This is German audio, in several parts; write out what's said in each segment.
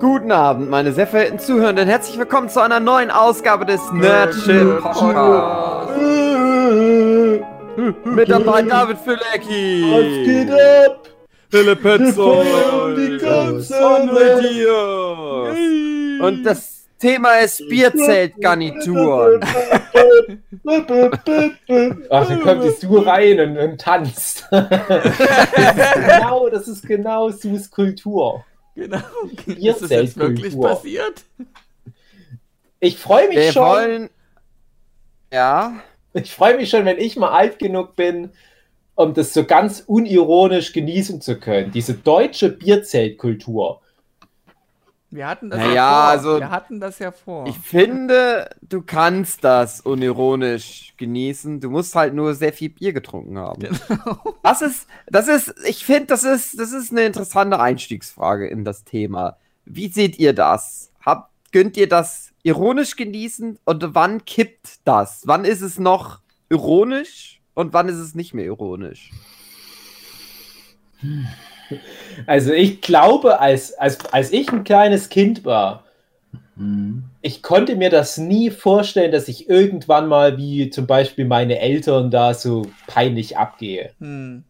Guten Abend, meine sehr verehrten Zuhörenden. Herzlich willkommen zu einer neuen Ausgabe des Nerdship Podcasts. Mit dabei David Fülecki. Was geht ab? Philipp Petzold. Die ganze Und das Thema ist Bierzeltgarnituren. Ach, dann kommt die Sue rein und, und tanzt. das ist genau, das ist genau Sues Kultur. Genau. Ihr Ist das jetzt wirklich passiert? Ich freue mich Wir schon. wollen. Ja. Ich freue mich schon, wenn ich mal alt genug bin, um das so ganz unironisch genießen zu können. Diese deutsche Bierzeltkultur. Wir hatten das Naja, ja vor. also- Wir hatten das ja vor. Ich finde, du kannst das unironisch genießen. Du musst halt nur sehr viel Bier getrunken haben. Genau. Das ist, das ist, ich finde, das ist, das ist eine interessante Einstiegsfrage in das Thema. Wie seht ihr das? Habt, gönnt ihr das ironisch genießen und wann kippt das? Wann ist es noch ironisch und wann ist es nicht mehr ironisch? Also ich glaube, als, als, als ich ein kleines Kind war, ich konnte mir das nie vorstellen, dass ich irgendwann mal wie zum Beispiel meine Eltern da so peinlich abgehe. Hm.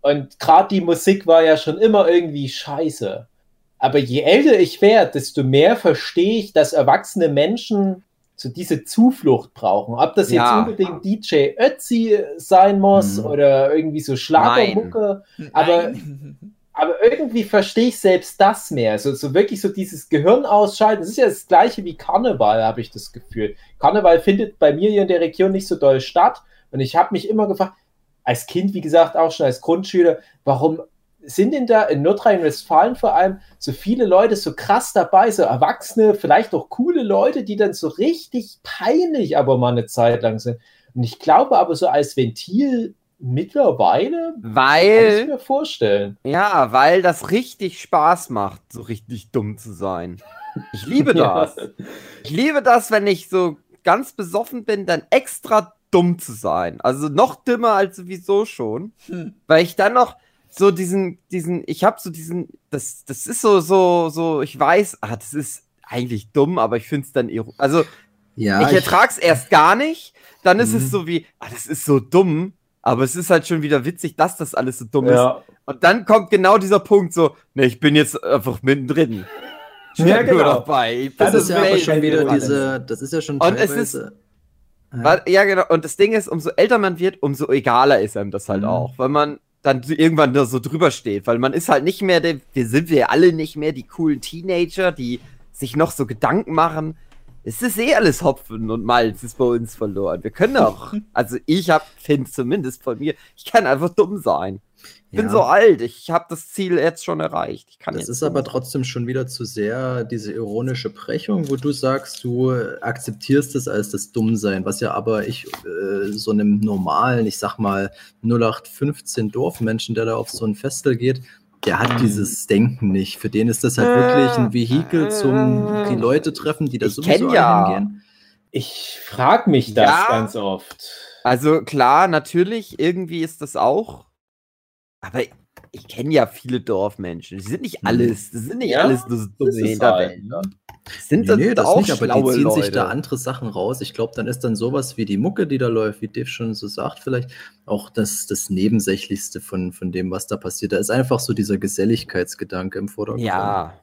Und gerade die Musik war ja schon immer irgendwie scheiße. Aber je älter ich werde, desto mehr verstehe ich, dass erwachsene Menschen so diese Zuflucht brauchen. Ob das jetzt Ja. unbedingt DJ Ötzi sein muss Mhm. oder irgendwie so Schlagermucke. Aber- Nein. Aber irgendwie verstehe ich selbst das mehr. So, so wirklich so dieses Gehirn ausschalten. Das ist ja das gleiche wie Karneval, habe ich das Gefühl. Karneval findet bei mir hier in der Region nicht so doll statt. Und ich habe mich immer gefragt, als Kind, wie gesagt, auch schon als Grundschüler, warum sind denn da in Nordrhein-Westfalen vor allem so viele Leute so krass dabei, so Erwachsene, vielleicht auch coole Leute, die dann so richtig peinlich aber mal eine Zeit lang sind. Und ich glaube aber so als Ventil mittlerweile kann ich Weil, mir vorstellen. ja, weil das richtig Spaß macht, so richtig dumm zu sein. Ich liebe das. Ich liebe das, wenn ich so ganz besoffen bin, dann extra dumm zu sein. Also noch dümmer als sowieso schon. Hm. Weil ich dann noch so diesen, diesen, ich habe so diesen, das, das ist so, so, so, ich weiß, ah, das ist eigentlich dumm, aber ich finde es dann, also Ja, ich ertrag's erst gar nicht, dann ist Mhm. es so wie, ah, das ist so dumm, aber es ist halt schon wieder witzig, dass das alles so dumm ist. Ja. Und dann kommt genau dieser Punkt so, ne, ich bin jetzt einfach mittendrin. Ich Ja, genau. dabei. Ich Das das ist ja aber schon wieder diese, das ist ja schon Und es teilweise. Ja. Ja, genau. Und das Ding ist, umso älter man wird, umso egaler ist einem das halt Mhm. auch. Weil man dann irgendwann da so drüber steht. Weil man ist halt nicht mehr, der, wir sind wir alle nicht mehr die coolen Teenager, die sich noch so Gedanken machen. Es ist eh alles Hopfen und Malz ist bei uns verloren. Wir können auch, also ich hab, finde zumindest von mir, ich kann einfach dumm sein. Ich bin Ja. so alt, ich habe das Ziel jetzt schon erreicht. Ich kann Das ist aber sein. trotzdem schon wieder zu sehr diese ironische Brechung, wo du sagst, du akzeptierst es als das Dummsein, was ja aber ich äh, so einem normalen, ich sag mal 0815 Dorfmenschen, der da auf so ein Festel geht, der hat dieses Denken nicht. Für den ist das halt wirklich ein Vehikel zum die Leute treffen, die da Ich sowieso ja. hingehen. Ich frage mich das Ja. ganz oft. Also klar, natürlich, irgendwie ist das auch. Aber ich kenne ja viele Dorfmenschen. Die sind nicht Mhm. alles, das sind nicht Ja, alles so dumme Hinterwäldler. Das sind Nee, das nee, das auch nicht, aber die ziehen Leute. sich da andere Sachen raus. Ich glaube, dann ist dann sowas wie die Mucke, die da läuft, wie Dave schon so sagt, vielleicht auch das, das Nebensächlichste von, von dem, was da passiert. Da ist einfach so dieser Geselligkeitsgedanke im Vordergrund. Ja,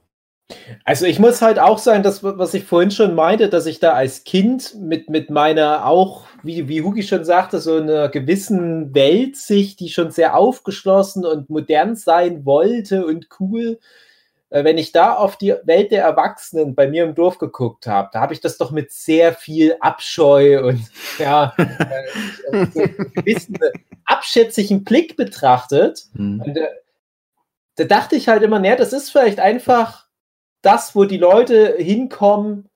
Also ich muss halt auch sagen, das, was ich vorhin schon meinte, dass ich da als Kind mit, mit meiner auch, wie, wie Hugi schon sagte, so einer gewissen Weltsicht, die schon sehr aufgeschlossen und modern sein wollte und cool, äh, wenn ich da auf die Welt der Erwachsenen bei mir im Dorf geguckt habe, da habe ich das doch mit sehr viel Abscheu und ja, äh, so einen gewissen abschätzigen Blick betrachtet. Hm. Und, äh, da dachte ich halt immer, naja, das ist vielleicht einfach das, wo die Leute hinkommen,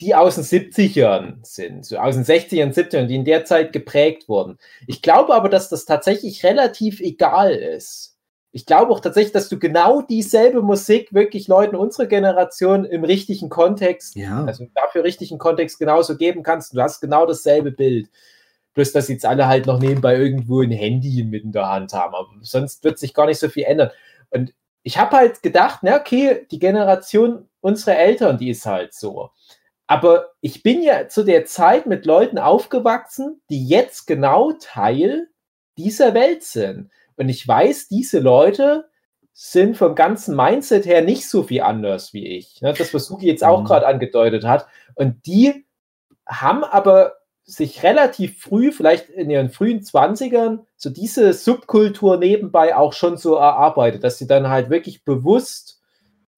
die aus den 70ern sind, so aus den 60ern, 70ern, die in der Zeit geprägt wurden. Ich glaube aber, dass das tatsächlich relativ egal ist. Ich glaube auch tatsächlich, dass du genau dieselbe Musik wirklich Leuten unserer Generation im richtigen Kontext, Ja. also dafür richtigen Kontext genauso geben kannst. Du hast genau dasselbe Bild. Bloß, dass jetzt alle halt noch nebenbei irgendwo ein Handy mit in der Hand haben. Aber sonst wird sich gar nicht so viel ändern. Und ich habe halt gedacht, na okay, die Generation unsere Eltern, die ist halt so. Aber ich bin ja zu der Zeit mit Leuten aufgewachsen, die jetzt genau Teil dieser Welt sind. Und ich weiß, diese Leute sind vom ganzen Mindset her nicht so viel anders wie ich. Ne? Das, was Suki jetzt auch Mhm. gerade angedeutet hat. Und die haben aber sich relativ früh, vielleicht in ihren frühen Zwanzigern, so diese Subkultur nebenbei auch schon so erarbeitet, dass sie dann halt wirklich bewusst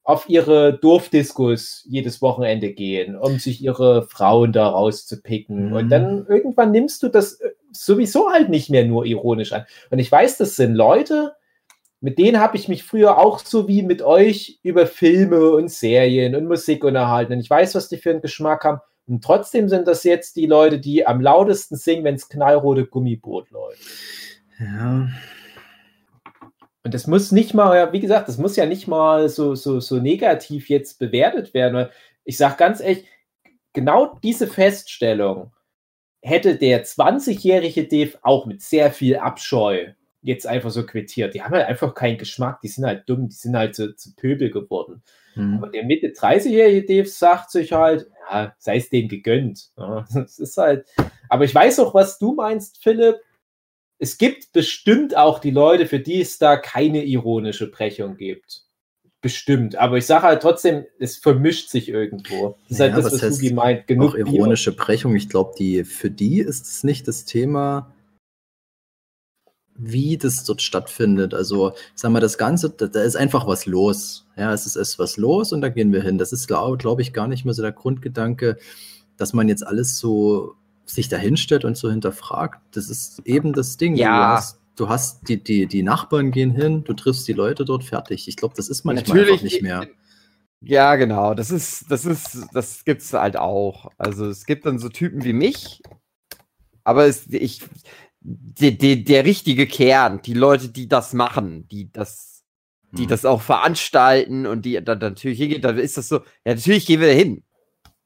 auf ihre Dorfdiskos jedes Wochenende gehen, um sich ihre Frauen da rauszupicken. Mhm. Und dann irgendwann nimmst du das äh, sowieso halt nicht mehr nur ironisch an. Und ich weiß, das sind Leute, mit denen habe ich mich früher auch so wie mit euch über Filme und Serien und Musik unterhalten. Und ich weiß, was die für einen Geschmack haben. Und trotzdem sind das jetzt die Leute, die am lautesten singen, wenn es knallrote Gummiboot läuft. Ja. Und das muss nicht mal, ja, wie gesagt, das muss ja nicht mal so, so, so negativ jetzt bewertet werden. Ich sage ganz ehrlich, genau diese Feststellung hätte der 20-jährige Dave auch mit sehr viel Abscheu jetzt einfach so quittiert. Die haben halt einfach keinen Geschmack, die sind halt dumm, die sind halt zu, zu Pöbel geworden. Aber Hm. der Mitte 30-jährige Dave sagt sich halt, ja, sei es denen gegönnt. Ja, das ist halt. Aber ich weiß auch, was du meinst, Philipp. Es gibt bestimmt auch die Leute, für die es da keine ironische Brechung gibt. Bestimmt. Aber ich sage halt trotzdem, es vermischt sich irgendwo. Das ist Naja, halt das, was Sugi meint. Genug Auch ironische Brechung, ich glaube, die für die ist es nicht das Thema, wie das dort stattfindet. Also, sag mal, das Ganze, da, da ist einfach was los. Ja, es ist, ist was los und da gehen wir hin. Das ist, glaube glaub ich, gar nicht mehr so der Grundgedanke, dass man jetzt alles so sich dahinstellt und so hinterfragt. Das ist eben das Ding. Ja. Du hast, du hast die, die, die Nachbarn gehen hin, du triffst die Leute dort fertig. Ich glaube, das ist manchmal Natürlich einfach nicht mehr. Ja, genau. Das ist, das ist, das gibt's halt auch. Also es gibt dann so Typen wie mich, aber es, ich, die, die, der richtige Kern, die Leute, die das machen, die das, die Hm. das auch veranstalten und die dann natürlich hingehen, dann ist das so, ja, natürlich gehen wir da hin.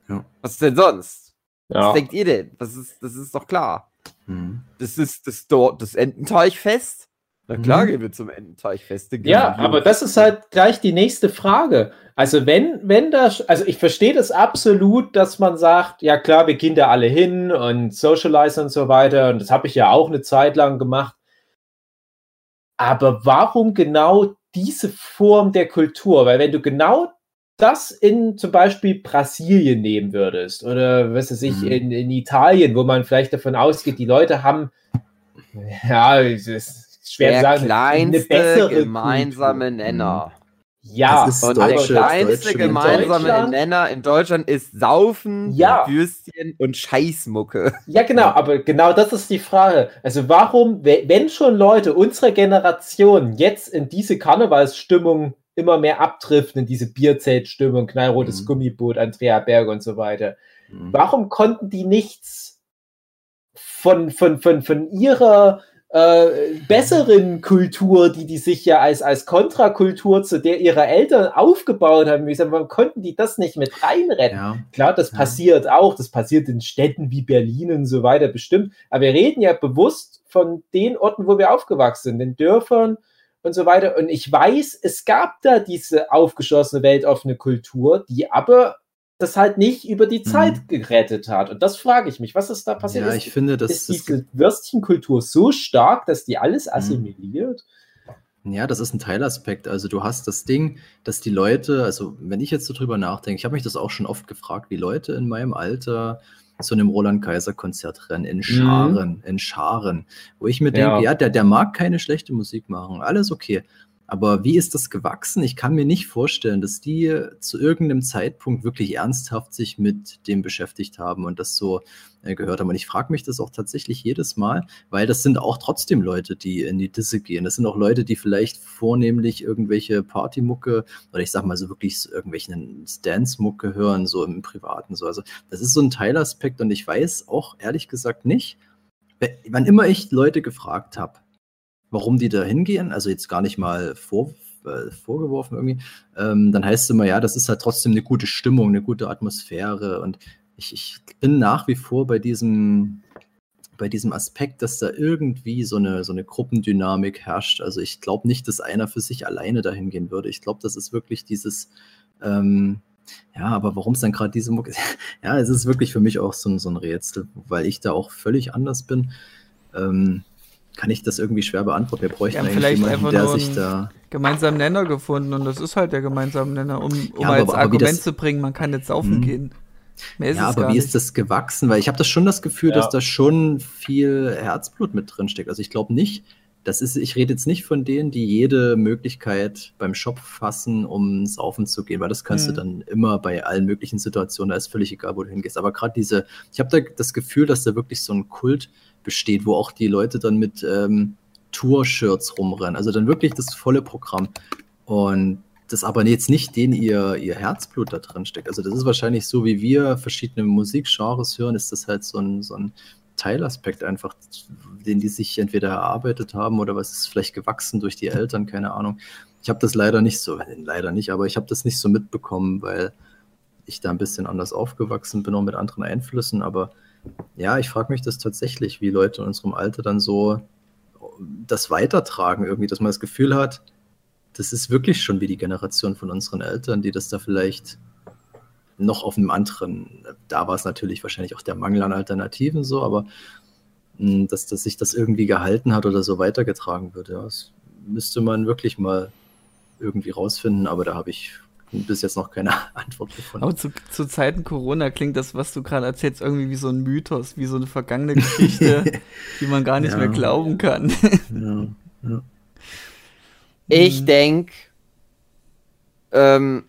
Ja. Was denn sonst? Ja. Was denkt ihr denn? Das ist, das ist doch klar. Hm. Das ist das dort das Ententeichfest. Na klar Mhm. gehen wir zum Ententeichfest. Dann Ja, aber das ist halt gleich die nächste Frage. Also wenn, wenn das, also ich verstehe das absolut, dass man sagt, ja klar, wir gehen da alle hin und socialize und so weiter. Und das habe ich ja auch eine Zeit lang gemacht. Aber warum genau diese Form der Kultur? Weil wenn du genau das in zum Beispiel Brasilien nehmen würdest oder was weiß ich, Mhm. in, in Italien, wo man vielleicht davon ausgeht, die Leute haben, ja, es ist schwer der zu sagen, kleinste gemeinsame Kultur. Nenner. Ja, Das ist Und der kleinste gemeinsame Nenner in Deutschland ist Saufen, Ja. Würstchen und Scheißmucke. Ja, genau, aber genau das ist die Frage. Also warum, we- wenn schon Leute unserer Generation jetzt in diese Karnevalsstimmung immer mehr abdriften, in diese Bierzeltstimmung, knallrotes Mhm. Gummiboot, Andrea Berg und so weiter, Hm. warum konnten die nichts von, von, von, von ihrer äh, besseren Kultur, die die sich ja als, als Kontrakultur zu der ihrer Eltern aufgebaut haben, wie gesagt, warum konnten die das nicht mit reinretten? Ja. Klar, das Ja. passiert auch, das passiert in Städten wie Berlin und so weiter bestimmt, aber wir reden ja bewusst von den Orten, wo wir aufgewachsen sind, den Dörfern und so weiter. Und ich weiß, es gab da diese aufgeschlossene, weltoffene Kultur, die aber das halt nicht über die Zeit gerettet hat. Und das frage ich mich, was ist da passiert? ja, ist, ich finde, das, ist diese Würstchenkultur so stark, dass die alles assimiliert? Ja, das ist ein Teilaspekt. Also du hast das Ding, dass die Leute, also wenn ich jetzt so drüber nachdenke, ich habe mich das auch schon oft gefragt, wie Leute in meinem Alter zu einem Roland Kaiser Konzert rennen, in Scharen, in Scharen, wo ich mir denke, Ja. ja, der, der mag keine schlechte Musik machen, alles okay. Aber wie ist das gewachsen? Ich kann mir nicht vorstellen, dass die zu irgendeinem Zeitpunkt wirklich ernsthaft sich mit dem beschäftigt haben und das so äh, gehört haben. Und ich frage mich das auch tatsächlich jedes Mal, weil das sind auch trotzdem Leute, die in die Disse gehen. Das sind auch Leute, die vielleicht vornehmlich irgendwelche Partymucke oder ich sag mal so wirklich so irgendwelchen Dance-Mucke hören, so im Privaten. So. Also das ist so ein Teilaspekt und ich weiß auch ehrlich gesagt nicht, wann immer ich Leute gefragt habe, warum die da hingehen, also jetzt gar nicht mal vor, äh, vorgeworfen irgendwie, ähm, dann heißt es immer, ja, das ist halt trotzdem eine gute Stimmung, eine gute Atmosphäre und ich, ich bin nach wie vor bei diesem, bei diesem Aspekt, dass da irgendwie so eine, so eine Gruppendynamik herrscht. Also ich glaube nicht, dass einer für sich alleine dahin gehen würde. Ich glaube, das ist wirklich dieses, ähm, Ja, aber warum es dann gerade diese Mucke Ja, es ist wirklich für mich auch so so ein Rätsel, weil ich da auch völlig anders bin. Ähm, kann ich das irgendwie schwer beantworten. Wir bräuchten eigentlich vielleicht jemanden, einfach der nur sich einen da. gemeinsamen Nenner gefunden und das ist halt der gemeinsame Nenner, um, um Ja, aber- als aber Argument das- zu bringen, man kann jetzt saufen Mhm. gehen. Mehr ist Ja, es aber gar wie nicht. ist das gewachsen? Weil ich habe das schon das Gefühl, Ja. dass da schon viel Herzblut mit drin steckt. Also ich glaube nicht, das ist, ich rede jetzt nicht von denen, die jede Möglichkeit beim Shop fassen, um saufen zu gehen, weil das kannst Mhm. du dann immer bei allen möglichen Situationen, da ist völlig egal, wo du hingehst. Aber gerade diese, ich habe da das Gefühl, dass da wirklich so ein Kult besteht, wo auch die Leute dann mit ähm, Tour-Shirts rumrennen. Also dann wirklich das volle Programm. Und das aber jetzt nicht den ihr, ihr Herzblut da drin steckt. Also das ist wahrscheinlich so, wie wir verschiedene Musikgenres hören, ist das halt so ein, so ein Teilaspekt einfach, den die sich entweder erarbeitet haben oder was ist vielleicht gewachsen durch die Eltern, keine Ahnung. Ich habe das leider nicht so, leider nicht, aber ich habe das nicht so mitbekommen, weil ich da ein bisschen anders aufgewachsen bin, auch mit anderen Einflüssen. Aber ja, ich frage mich das tatsächlich, wie Leute in unserem Alter dann so das weitertragen, irgendwie, dass man das Gefühl hat, das ist wirklich schon wie die Generation von unseren Eltern, die das da vielleicht noch auf einem anderen, da war es natürlich wahrscheinlich auch der Mangel an Alternativen so, aber mh, dass, dass sich das irgendwie gehalten hat oder so weitergetragen wird, ja, das müsste man wirklich mal irgendwie rausfinden, aber da habe ich bis jetzt noch keine Antwort gefunden. Aber zu, zu Zeiten Corona klingt das, was du gerade erzählst, irgendwie wie so ein Mythos, wie so eine vergangene Geschichte, die man gar nicht Ja. mehr glauben kann. ja, ja. Ich Mhm. denke, ähm,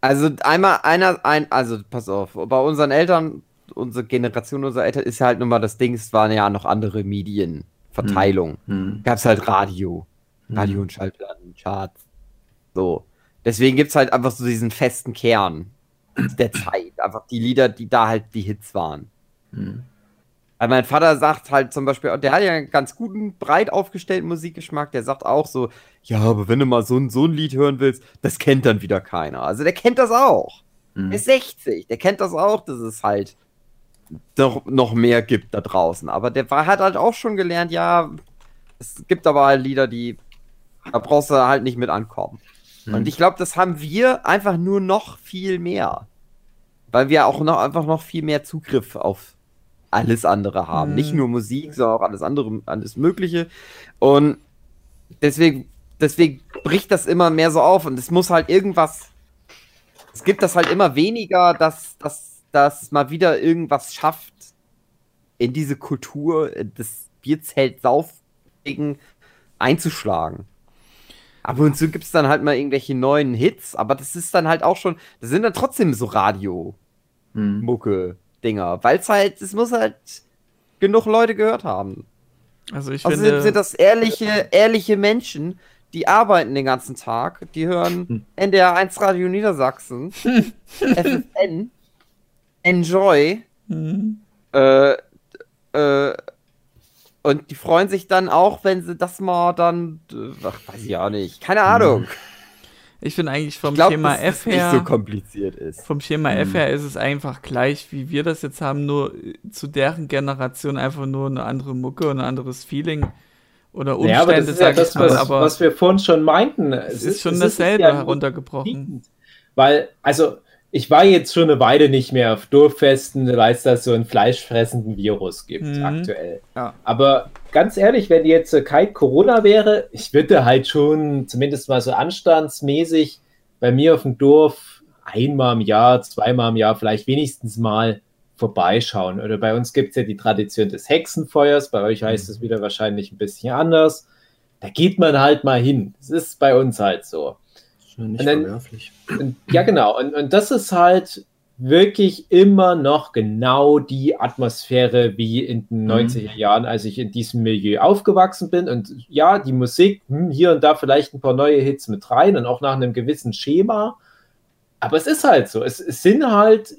also einmal einer, ein, also pass auf, bei unseren Eltern, unsere Generation unserer Eltern ist ja halt nun mal das Ding, es waren ja noch andere Medienverteilung. Hm. Gab es halt Radio, Radio Hm. und Schallplatten, Charts. So. Deswegen gibt es halt einfach so diesen festen Kern der Zeit. Einfach die Lieder, die da halt die Hits waren. Hm. Weil mein Vater sagt halt zum Beispiel, der hat ja einen ganz guten, breit aufgestellten Musikgeschmack, der sagt auch so, ja, aber wenn du mal so ein, so ein Lied hören willst, das kennt dann wieder keiner. Also der kennt das auch. Hm. Der ist 60, der kennt das auch, dass es halt doch noch mehr gibt da draußen. Aber der war, hat halt auch schon gelernt, ja, es gibt aber halt Lieder, die, da brauchst du halt nicht mit ankommen. Hm. Und ich glaube, das haben wir einfach nur noch viel mehr. Weil wir auch noch einfach noch viel mehr Zugriff auf alles andere haben. Mhm. Nicht nur Musik, sondern auch alles andere, alles Mögliche. Und deswegen, deswegen bricht das immer mehr so auf und es muss halt irgendwas. Es gibt das halt immer weniger, dass, dass, dass mal wieder irgendwas schafft, in diese Kultur des Bierzelt-Saufding einzuschlagen. Ab und zu gibt es dann halt mal irgendwelche neuen Hits, aber das ist dann halt auch schon, das sind dann trotzdem so Radio-Mucke-Dinger, Hm. weil es halt, es muss halt genug Leute gehört haben. Also ich Außerdem finde, sind das ehrliche, ehrliche Menschen, die arbeiten den ganzen Tag, die hören Hm. NDR 1 Radio Niedersachsen, FFN, Enjoy, Hm. äh, äh, und die freuen sich dann auch, wenn sie das mal dann, äh, ach, weiß ich auch nicht, keine Ahnung. ich finde eigentlich vom Ich glaube, Schema dass F es nicht her, so kompliziert ist. vom Schema F Mhm. her ist es einfach gleich, wie wir das jetzt haben, nur äh, zu deren Generation einfach nur eine andere Mucke und ein anderes Feeling oder Umstände, Ja, aber das ist ja das, was, aber was wir vorhin schon meinten. es ist schon es dasselbe ja heruntergebrochen. Weil, also, ich war jetzt schon eine Weile nicht mehr auf Dorffesten, weil es da so einen fleischfressenden Virus gibt Mhm. aktuell. Ja. Aber ganz ehrlich, wenn jetzt kein Corona wäre, ich würde halt schon zumindest mal so anstandsmäßig bei mir auf dem Dorf einmal im Jahr, zweimal im Jahr vielleicht wenigstens mal vorbeischauen. Oder bei uns gibt es ja die Tradition des Hexenfeuers, bei euch heißt es wieder wahrscheinlich ein bisschen anders. Da geht man halt mal hin. Das ist bei uns halt so. Schon nicht Und dann- verwerflich. Und, ja, genau. Und, und das ist halt wirklich immer noch genau die Atmosphäre wie in den Mhm. 90er Jahren, als ich in diesem Milieu aufgewachsen bin. Und ja, die Musik, hm, hier und da vielleicht ein paar neue Hits mit rein und auch nach einem gewissen Schema. Aber es ist halt so. Es, es sind halt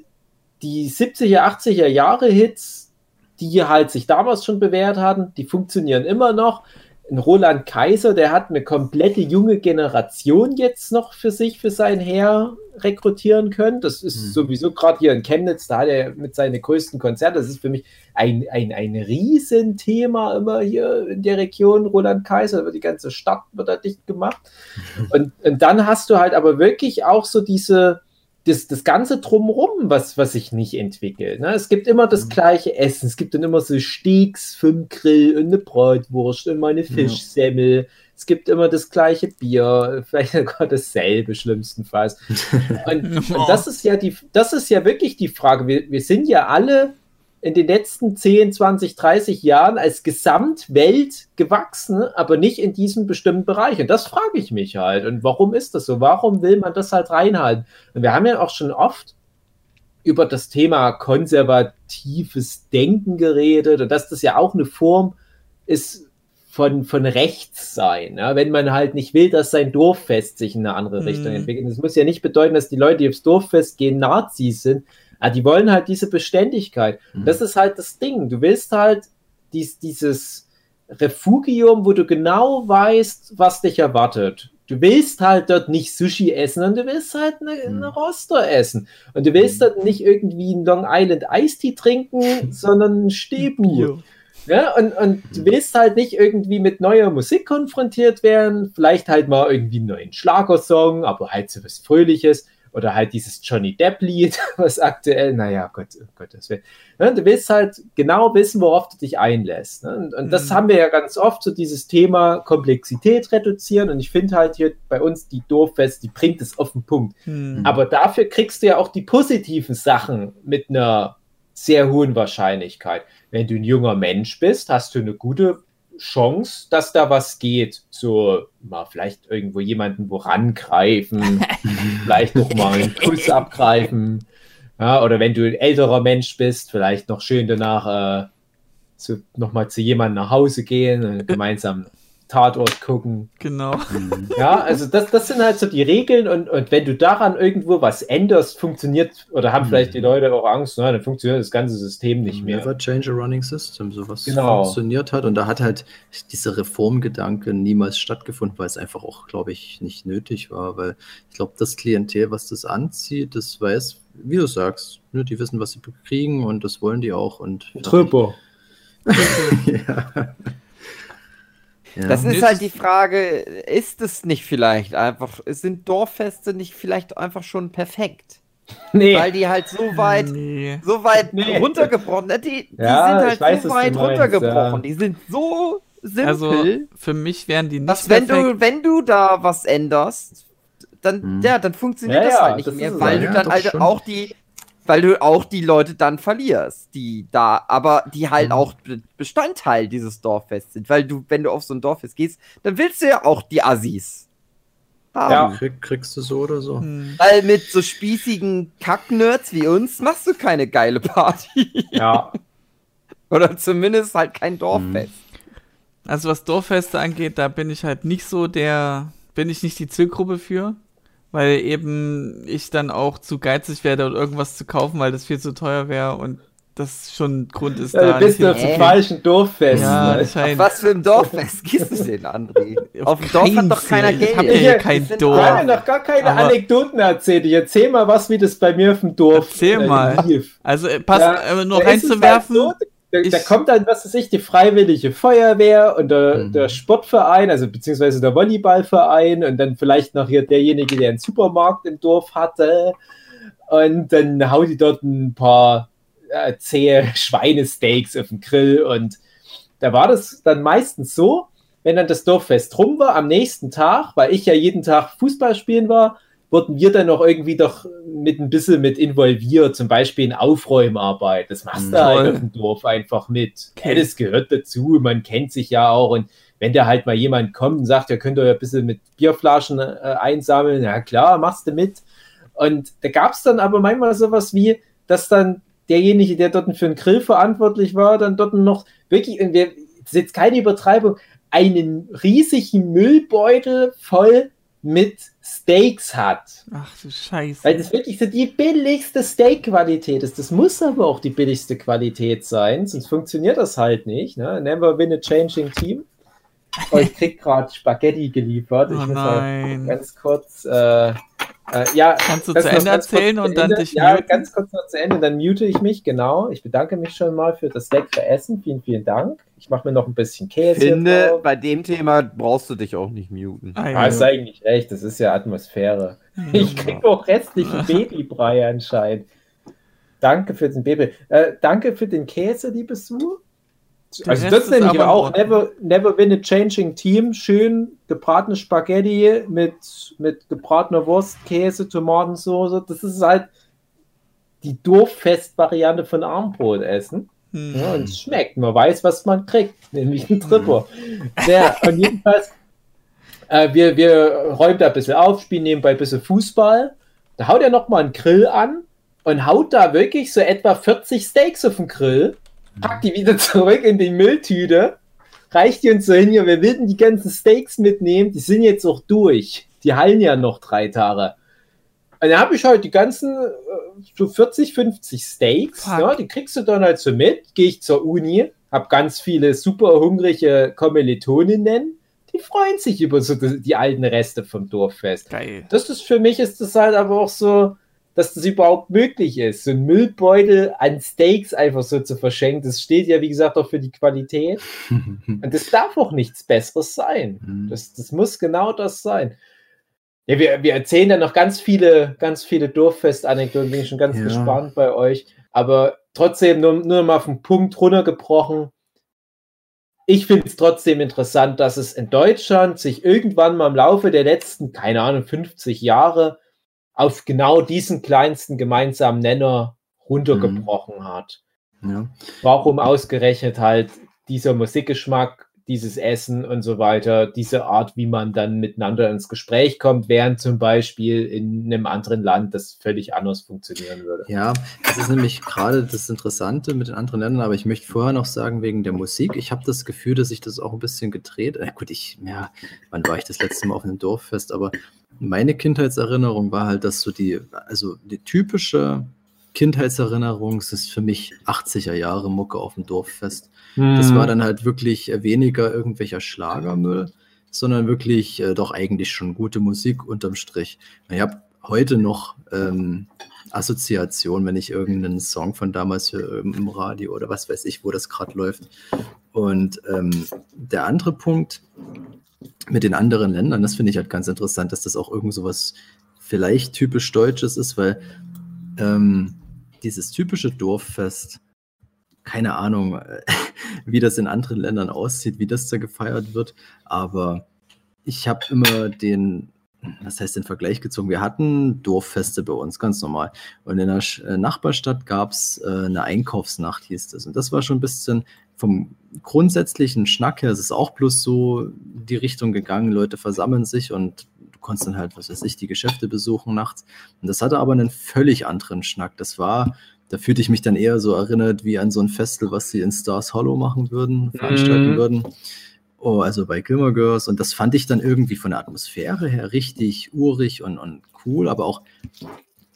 die 70er, 80er Jahre Hits, die halt sich damals schon bewährt hatten, die funktionieren immer noch. Ein Roland Kaiser, der hat eine komplette junge Generation jetzt noch für sich, für sein Heer rekrutieren können. Das ist mhm. sowieso gerade hier in Chemnitz, da hat er mit seinen größten Konzerten, das ist für mich ein, ein, ein Riesenthema immer hier in der Region Roland Kaiser, die ganze Stadt wird da dicht gemacht. Und, und dann hast du halt aber wirklich auch so diese, das, das Ganze drumherum, was, was sich nicht entwickelt. Ne? Es gibt immer das mhm. gleiche Essen. Es gibt dann immer so Steaks für den Grill und eine Bratwurst und mal eine Fischsemmel. Ja. Es gibt immer das gleiche Bier, vielleicht sogar dasselbe, schlimmstenfalls. Und, und, das ist ja die, das ist ja wirklich die Frage. Wir, wir sind ja alle in den letzten 10, 20, 30 Jahren als Gesamtwelt gewachsen, aber nicht in diesem bestimmten Bereich. Und das frage ich mich halt. Und warum ist das so? Warum will man das halt reinhalten? Und wir haben ja auch schon oft über das Thema konservatives Denken geredet und dass das ja auch eine Form ist von, von rechts sein. Ja? Wenn man halt nicht will, dass sein Dorffest sich in eine andere mhm. Richtung entwickelt. Das muss ja nicht bedeuten, dass die Leute, die aufs Dorffest gehen, Nazis sind, ja, die wollen halt diese Beständigkeit. Mhm. Das ist halt das Ding. Du willst halt dies, dieses Refugium, wo du genau weißt, was dich erwartet. Du willst halt dort nicht Sushi essen und du willst halt eine, mhm. eine Roster essen. Und du willst mhm. dort nicht irgendwie einen Long Island Iced Tea trinken, sondern einen Stebu. Ja, und, und du mhm. willst halt nicht irgendwie mit neuer Musik konfrontiert werden, vielleicht halt mal irgendwie einen neuen Schlagersong, aber halt so was Fröhliches. Oder halt dieses Johnny Depp-Lied, was aktuell, naja, Gott, oh Gott, das will. Ne, du willst halt genau wissen, worauf du dich einlässt. Ne? Und, und mhm. das haben wir ja ganz oft, so dieses Thema Komplexität reduzieren. Und ich finde halt hier bei uns die Dorffest, die bringt es auf den Punkt. Mhm. Aber dafür kriegst du ja auch die positiven Sachen mit einer sehr hohen Wahrscheinlichkeit. Wenn du ein junger Mensch bist, hast du eine gute Chance, dass da was geht. So, mal vielleicht irgendwo jemanden vorangreifen, vielleicht noch mal einen Kuss abgreifen. Ja, oder wenn du ein älterer Mensch bist, vielleicht noch schön danach äh, zu, noch mal zu jemandem nach Hause gehen und gemeinsam Tatort gucken. Genau. Mhm. Ja, also das, das sind halt so die Regeln und, und wenn du daran irgendwo was änderst, funktioniert oder haben vielleicht die mhm. Leute auch Angst, na, dann funktioniert das ganze System nicht mehr. Never change a running system, sowas genau. funktioniert hat und da hat halt dieser Reformgedanke niemals stattgefunden, weil es einfach auch, glaube ich, nicht nötig war, weil ich glaube, das Klientel, was das anzieht, das weiß, wie du sagst, ne, die wissen, was sie kriegen und das wollen die auch und Trüpper. ja. Ja. Das ist halt die Frage, ist es nicht vielleicht einfach, sind Dorffeste nicht vielleicht einfach schon perfekt? Nee. Weil die halt so weit, nee. so weit nee. runtergebrochen, die, die ja, sind halt weiß, so weit runtergebrochen, ja. die sind so simpel. Also für mich wären die nicht dass wenn du, wenn du da was änderst, dann, hm. ja, dann funktioniert ja, das halt nicht mehr, weil du dann halt auch die, weil du auch die Leute dann verlierst, die da, aber die halt mhm. auch Bestandteil dieses Dorffests sind. Weil du, wenn du auf so ein Dorffest gehst, dann willst du ja auch die Assis. Haben. Ja, Krieg, kriegst du so oder so. Mhm. Weil mit so spießigen Kacknerds wie uns machst du keine geile Party. Ja. oder zumindest halt kein Dorffest. Mhm. Also was Dorffeste angeht, da bin ich halt nicht so der, bin ich nicht die Zielgruppe für weil eben ich dann auch zu geizig werde, um irgendwas zu kaufen, weil das viel zu teuer wäre und das schon ein Grund ist. Ja, da du bist du zum falschen Dorffest. Ja, ne? Auf was für ein Dorffest gehst du denn, André? Auf dem Dorf hat doch keiner Geld. Ich habe ja kein Dorf. Ich habe noch gar keine Aber Anekdoten erzählt. Ich erzähl mal was, wie das bei mir auf dem Dorf Erzähl äh, mal. Lief. Also, äh, pass, ja, äh, nur reinzuwerfen. Halt so, da, da, kommt dann, was weiß ich, die Freiwillige Feuerwehr und der, mhm. der, Sportverein, also beziehungsweise der Volleyballverein und dann vielleicht noch hier derjenige, der einen Supermarkt im Dorf hatte. Und dann haut die dort ein paar äh, zähe Schweinesteaks auf den Grill. Und da war das dann meistens so, wenn dann das Dorffest rum war, am nächsten Tag, weil ich ja jeden Tag Fußball spielen war, wurden wir dann noch irgendwie doch mit ein bisschen mit involviert, zum Beispiel in Aufräumarbeit. Das machst du halt auf dem Dorf einfach mit. Okay. Das gehört dazu, man kennt sich ja auch und wenn da halt mal jemand kommt und sagt, ja, könnt ihr ja ein bisschen mit Bierflaschen äh, einsammeln, ja klar, machst du mit. Und da gab es dann aber manchmal sowas wie, dass dann derjenige, der dort für den Grill verantwortlich war, dann dort noch wirklich, und wir, das ist jetzt keine Übertreibung, einen riesigen Müllbeutel voll mit Steaks hat. Ach du Scheiße. Weil das wirklich so die billigste Steak-Qualität ist. Das muss aber auch die billigste Qualität sein, sonst funktioniert das halt nicht. Ne? Never win a changing team. Oh, ich krieg gerade Spaghetti geliefert. Ich Oh muss mal nein. ganz kurz. Äh, äh, ja, Kannst du zu Ende ganz kurz erzählen zu und dann Ende. dich Ja, muten? ganz kurz noch zu Ende, dann mute ich mich, genau. Ich bedanke mich schon mal für das leckere Essen. Vielen, vielen Dank. Ich mache mir noch ein bisschen Ich Käse. hier finde, drauf. bei dem Thema brauchst du dich auch nicht muten. Ah, Ah, ist eigentlich recht, das ist ja Atmosphäre. Ich krieg auch restlichen Babybrei anscheinend. Danke für den Baby. Äh, danke für den Käse, liebes Su. Der Also Rest das nenne ich aber auch never, never win a changing team. Schön gebratene Spaghetti mit, mit gebratener Wurst, Käse, Tomatensauce. Das ist halt die Dorffest-Variante von Armbrot essen. Hm. Ja, und es schmeckt. Man weiß, was man kriegt, nämlich einen Tripper. Ja, und jedenfalls, äh, wir, wir räumen da ein bisschen auf, spielen nebenbei ein bisschen Fußball. Da haut er nochmal einen Grill an und haut da wirklich so etwa 40 Steaks auf den Grill, packt die wieder zurück in die Mülltüte, reicht die uns so hin, ja, wir würden die ganzen Steaks mitnehmen, die sind jetzt auch durch. Die hallen ja noch drei Tage. Und dann habe ich halt die ganzen äh, so 40, 50 Steaks, ja, die kriegst du dann halt so mit, gehe ich zur Uni, habe ganz viele super hungrige Kommilitoninnen, die freuen sich über so die, die alten Reste vom Dorffest. Geil. Das ist für mich ist das halt aber auch so, dass das überhaupt möglich ist, so ein Müllbeutel an Steaks einfach so zu verschenken. Das steht ja, wie gesagt, auch für die Qualität. Und das darf auch nichts Besseres sein. Mhm. Das, das muss genau das sein. Ja, wir, wir erzählen dann noch ganz viele, ganz viele Dorffest-Anekdoten, bin ich schon ganz Ja. gespannt bei euch. Aber trotzdem nur, nur mal auf den Punkt runtergebrochen. Ich finde es trotzdem interessant, dass es in Deutschland sich irgendwann mal im Laufe der letzten, keine Ahnung, 50 Jahre auf genau diesen kleinsten gemeinsamen Nenner runtergebrochen hat ja. warum ausgerechnet halt dieser Musikgeschmack, dieses Essen und so weiter, diese Art, wie man dann miteinander ins Gespräch kommt, während zum Beispiel in einem anderen Land das völlig anders funktionieren würde. Ja, das ist nämlich gerade das Interessante mit den anderen Ländern, aber ich möchte vorher noch sagen, wegen der Musik, ich habe das Gefühl, dass sich das auch ein bisschen gedreht. Äh, gut, ich, ja, wann war ich das letzte Mal auf einem Dorffest, aber meine Kindheitserinnerung war halt, dass so die, also die typische Kindheitserinnerung das ist für mich 80er Jahre Mucke auf dem Dorffest. Das Mhm. war dann halt wirklich weniger irgendwelcher Schlagermüll, sondern wirklich äh, doch eigentlich schon gute Musik unterm Strich. Ich habe heute noch ähm, Assoziation, wenn ich irgendeinen Song von damals höre im im Radio oder was weiß ich, wo das gerade läuft. Und ähm, der andere Punkt mit den anderen Ländern, das finde ich halt ganz interessant, dass das auch irgend so was vielleicht typisch Deutsches ist, weil ähm, dieses typische Dorffest, keine Ahnung, wie das in anderen Ländern aussieht, wie das da gefeiert wird, aber ich habe immer den, was heißt den Vergleich gezogen? Wir hatten Dorffeste bei uns, ganz normal. Und in der äh, Nachbarstadt gab es äh, eine Einkaufsnacht, hieß das. Und das war schon ein bisschen vom grundsätzlichen Schnack her, es ist auch bloß so die Richtung gegangen, Leute versammeln sich und du konntest dann halt, was weiß ich, die Geschäfte besuchen nachts. Und das hatte aber einen völlig anderen Schnack. Das war, da fühlte ich mich dann eher so erinnert wie an so ein Festel, was sie in Stars Hollow machen würden, veranstalten Mhm. würden. Oh, also bei Gilmore Girls. Und das fand ich dann irgendwie von der Atmosphäre her richtig urig und, und cool, aber auch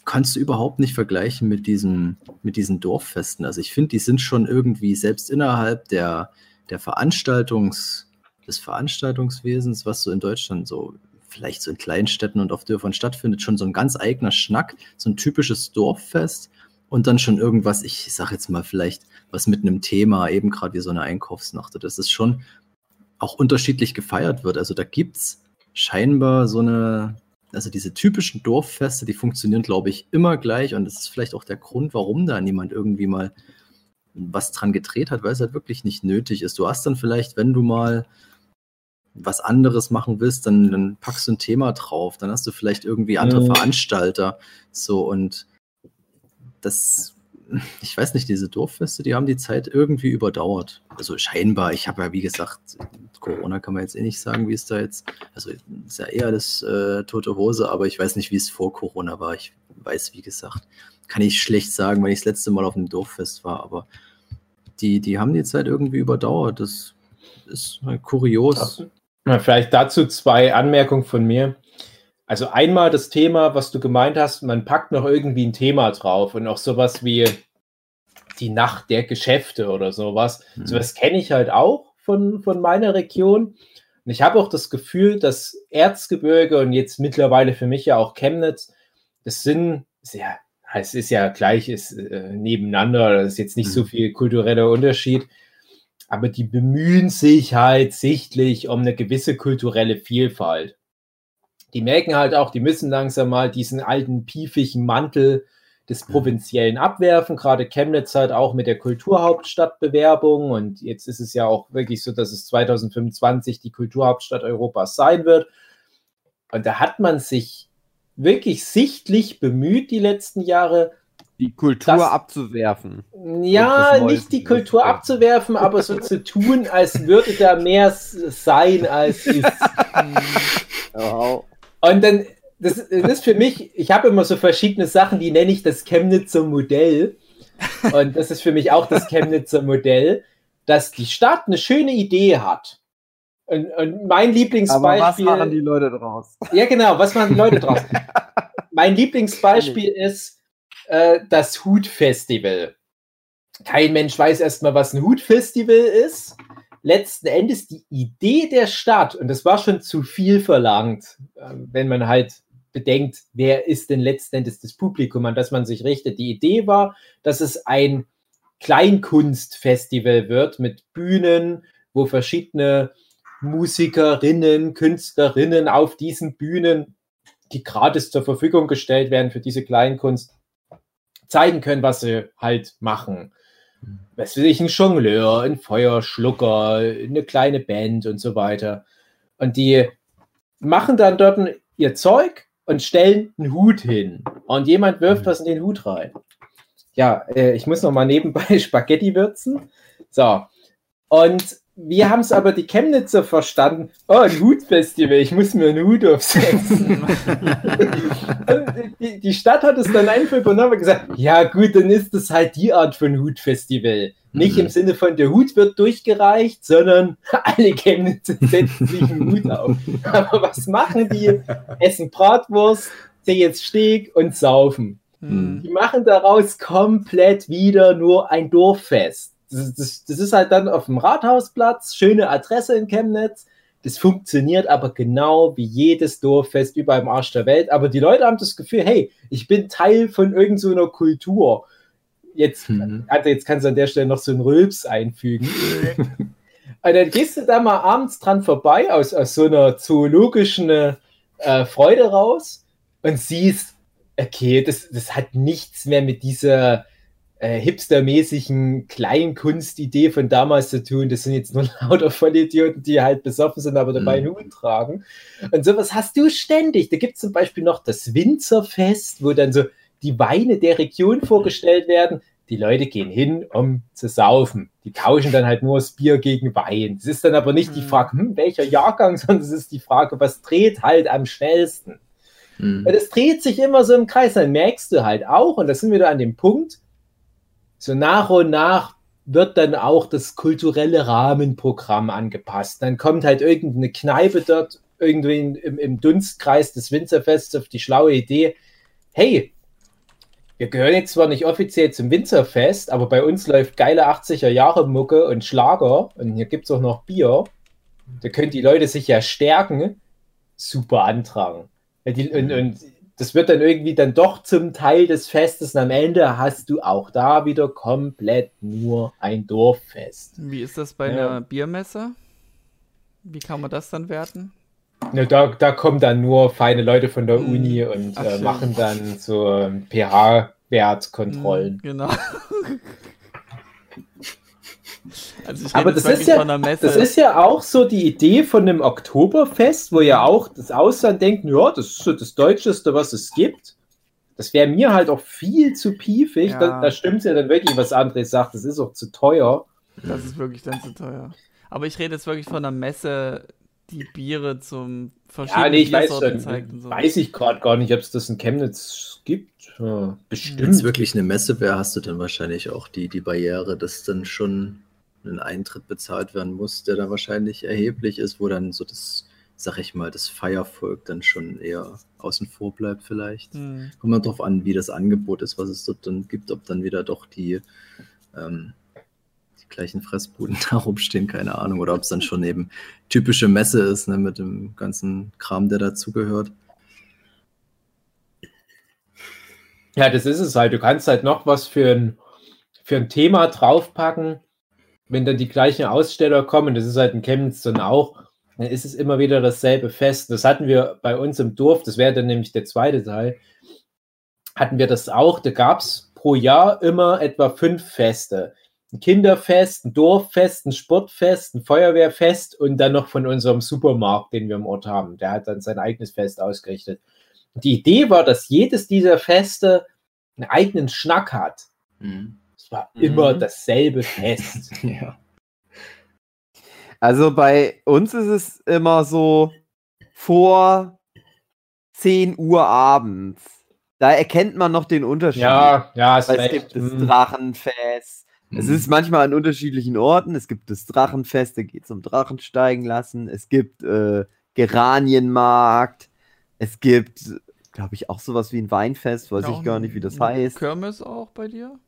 kannst du überhaupt nicht vergleichen mit diesen, mit diesen Dorffesten. Also ich finde, die sind schon irgendwie selbst innerhalb der, der Veranstaltungs, des Veranstaltungswesens, was so in Deutschland so vielleicht so in Kleinstädten und auf Dörfern stattfindet, schon so ein ganz eigener Schnack, so ein typisches Dorffest und dann schon irgendwas, ich sag jetzt mal vielleicht was mit einem Thema, eben gerade wie so eine Einkaufsnacht. Das ist schon auch unterschiedlich gefeiert wird. Also da gibt es scheinbar so eine, also diese typischen Dorffeste, die funktionieren, glaube ich, immer gleich. Und das ist vielleicht auch der Grund, warum da niemand irgendwie mal was dran gedreht hat, weil es halt wirklich nicht nötig ist. Du hast dann vielleicht, wenn du mal was anderes machen willst, dann, dann packst du ein Thema drauf, dann hast du vielleicht irgendwie andere Mhm. Veranstalter. So und das, ich weiß nicht, diese Dorffeste, die haben die Zeit irgendwie überdauert. Also scheinbar, ich habe ja, wie gesagt, Corona kann man jetzt eh nicht sagen, wie es da jetzt, also ist ja eher das äh, tote Hose, aber ich weiß nicht, wie es vor Corona war. Ich weiß, wie gesagt, kann ich schlecht sagen, wenn ich das letzte Mal auf einem Dorffest war, aber die, die haben die Zeit irgendwie überdauert. Das ist halt kurios. Na, Vielleicht dazu zwei Anmerkungen von mir. Also einmal das Thema, was du gemeint hast, man packt noch irgendwie ein Thema drauf und auch sowas wie die Nacht der Geschäfte oder sowas. Mhm. Sowas kenne ich halt auch von, von meiner Region. Und ich habe auch das Gefühl, dass Erzgebirge und jetzt mittlerweile für mich ja auch Chemnitz, das sind sehr, es ist ja gleich, ist äh, nebeneinander, das ist jetzt nicht mhm. so viel kultureller Unterschied, aber die bemühen sich halt sichtlich um eine gewisse kulturelle Vielfalt. Die merken halt auch, die müssen langsam mal diesen alten piefigen Mantel des mhm. Provinziellen abwerfen. Gerade Chemnitz halt auch mit der Kulturhauptstadtbewerbung. Und jetzt ist es ja auch wirklich so, dass es 2025 die Kulturhauptstadt Europas sein wird. Und da hat man sich wirklich sichtlich bemüht, die letzten Jahre. Die Kultur das, abzuwerfen. Ja, nicht die Kultur abzuwerfen, aber so zu tun, als würde da mehr sein, als ist. Und dann das, das ist für mich, ich habe immer so verschiedene Sachen, die nenne ich das Chemnitzer Modell. Und das ist für mich auch das Chemnitzer Modell, dass die Stadt eine schöne Idee hat. Und, und mein Lieblingsbeispiel. Aber was machen die Leute draus? Ja, genau, was machen die Leute draus? mein Lieblingsbeispiel ist äh, das Hutfestival. Kein Mensch weiß erstmal, was ein Hutfestival ist. Letzten Endes die Idee der Stadt, und das war schon zu viel verlangt, äh, wenn man halt bedenkt, wer ist denn letzten Endes das Publikum, an das man sich richtet. Die Idee war, dass es ein Kleinkunstfestival wird mit Bühnen, wo verschiedene Musikerinnen, Künstlerinnen auf diesen Bühnen, die gratis zur Verfügung gestellt werden für diese Kleinkunst, zeigen können, was sie halt machen. Was will ich, ein Jongleur, ein Feuerschlucker, eine kleine Band und so weiter. Und die machen dann dort ihr Zeug und stellen einen Hut hin. Und jemand wirft mhm. was in den Hut rein. Ja, äh, ich muss noch mal nebenbei Spaghetti würzen. So. Und wir haben es aber die Chemnitzer verstanden. Oh, ein Hutfestival, ich muss mir einen Hut aufsetzen. die, die, Stadt hat es dann einfach übernommen und gesagt, ja gut, dann ist das halt die Art von Hutfestival. Nicht mhm. im Sinne von der Hut wird durchgereicht, sondern alle Chemnitzer setzen sich einen Hut auf. Aber was machen die? Essen Bratwurst, sehen jetzt Steg und saufen. Mhm. Die machen daraus komplett wieder nur ein Dorffest das, das, das ist halt dann auf dem Rathausplatz, schöne Adresse in Chemnitz. Das funktioniert aber genau wie jedes Dorffest überall im Arsch der Welt. Aber die Leute haben das Gefühl, hey, ich bin Teil von irgendeiner so Kultur. Jetzt, mhm. also jetzt kannst du an der Stelle noch so einen Rülps einfügen. Und dann gehst du da mal abends dran vorbei, aus, aus so einer zoologischen äh, Freude raus und siehst, okay, das, das hat nichts mehr mit dieser äh, hipstermäßigen Kleinkunstidee von damals zu tun. Das sind jetzt nur lauter Vollidioten, die halt besoffen sind, aber dabei mhm. einen Hut tragen. Und sowas hast du ständig. Da gibt es zum Beispiel noch das Winzerfest, wo dann so die Weine der Region vorgestellt werden. Die Leute gehen hin, um zu saufen. Die tauschen dann halt nur das Bier gegen Wein. Das ist dann aber nicht mhm. die Frage, hm, welcher Jahrgang, sondern es ist die Frage, was dreht halt am schnellsten. Mhm. Weil das dreht sich immer so im Kreis. Dann merkst du halt auch, und da sind wir da an dem Punkt, so nach und nach wird dann auch das kulturelle Rahmenprogramm angepasst. Dann kommt halt irgendeine Kneipe dort irgendwie im, im Dunstkreis des Winzerfests auf die schlaue Idee, hey, wir gehören jetzt zwar nicht offiziell zum Winzerfest, aber bei uns läuft geile 80er Jahre Mucke und Schlager und hier gibt es auch noch Bier. Da können die Leute sich ja stärken. Super antragen. Und, und das wird dann irgendwie dann doch zum Teil des Festes und am Ende hast du auch da wieder komplett nur ein Dorffest. Wie ist das bei ja. einer Biermesse? Wie kann man das dann werten? Ne, da, da kommen dann nur feine Leute von der hm. Uni und äh, machen dann so pH-Wertkontrollen. Hm, genau. Also Aber das ist, ja, das ist ja auch so die Idee von dem Oktoberfest, wo ja auch das Ausland denkt, ja, das ist so das Deutscheste, was es gibt. Das wäre mir halt auch viel zu piefig. Ja. Da, da stimmt ja dann wirklich, was André sagt, das ist auch zu teuer. Das ist wirklich dann zu teuer. Aber ich rede jetzt wirklich von einer Messe, die Biere zum verschiedenen ja, nee, ich weiß, schon, zeigt und so. Weiß ich gerade gar nicht, ob es das in Chemnitz gibt. Ja, bestimmt. Wenn es wirklich eine Messe wäre, hast du dann wahrscheinlich auch die, die Barriere, dass dann schon ein Eintritt bezahlt werden muss, der da wahrscheinlich erheblich ist, wo dann so das, sag ich mal, das Feiervolk dann schon eher außen vor bleibt vielleicht. Mhm. Kommt mal drauf an, wie das Angebot ist, was es dort dann gibt, ob dann wieder doch die, ähm, die die gleichen Fressbuden da rumstehen, keine Ahnung. Oder ob es dann schon eben typische Messe ist, ne, mit dem ganzen Kram, der dazugehört. Ja, das ist es halt. Du kannst halt noch was für ein, für ein Thema draufpacken, wenn dann die gleichen Aussteller kommen. Das ist halt in Chemnitz dann auch. Dann ist es immer wieder dasselbe Fest. Das hatten wir bei uns im Dorf. Das wäre dann nämlich der zweite Teil. Hatten wir das auch. Da gab es pro Jahr immer etwa fünf Feste. Ein Kinderfest, ein Dorffest, ein Sportfest, ein Feuerwehrfest und dann noch von unserem Supermarkt, den wir im Ort haben. Der hat dann sein eigenes Fest ausgerichtet. Die Idee war, dass jedes dieser Feste einen eigenen Schnack hat. Mhm. Es war Mhm. immer dasselbe Fest. Ja. Also bei uns ist es immer so vor 10 Uhr abends. Da erkennt man noch den Unterschied. ja, ja, es recht. gibt das Hm. Drachenfest. Es Mhm. ist manchmal an unterschiedlichen Orten. Es gibt das Drachenfest, da geht es um Drachen steigen lassen. Es gibt äh, Geranienmarkt. Es gibt, glaube ich, auch sowas wie ein Weinfest. Weiß ich gar nicht, wie das heißt. Kirmes auch bei dir?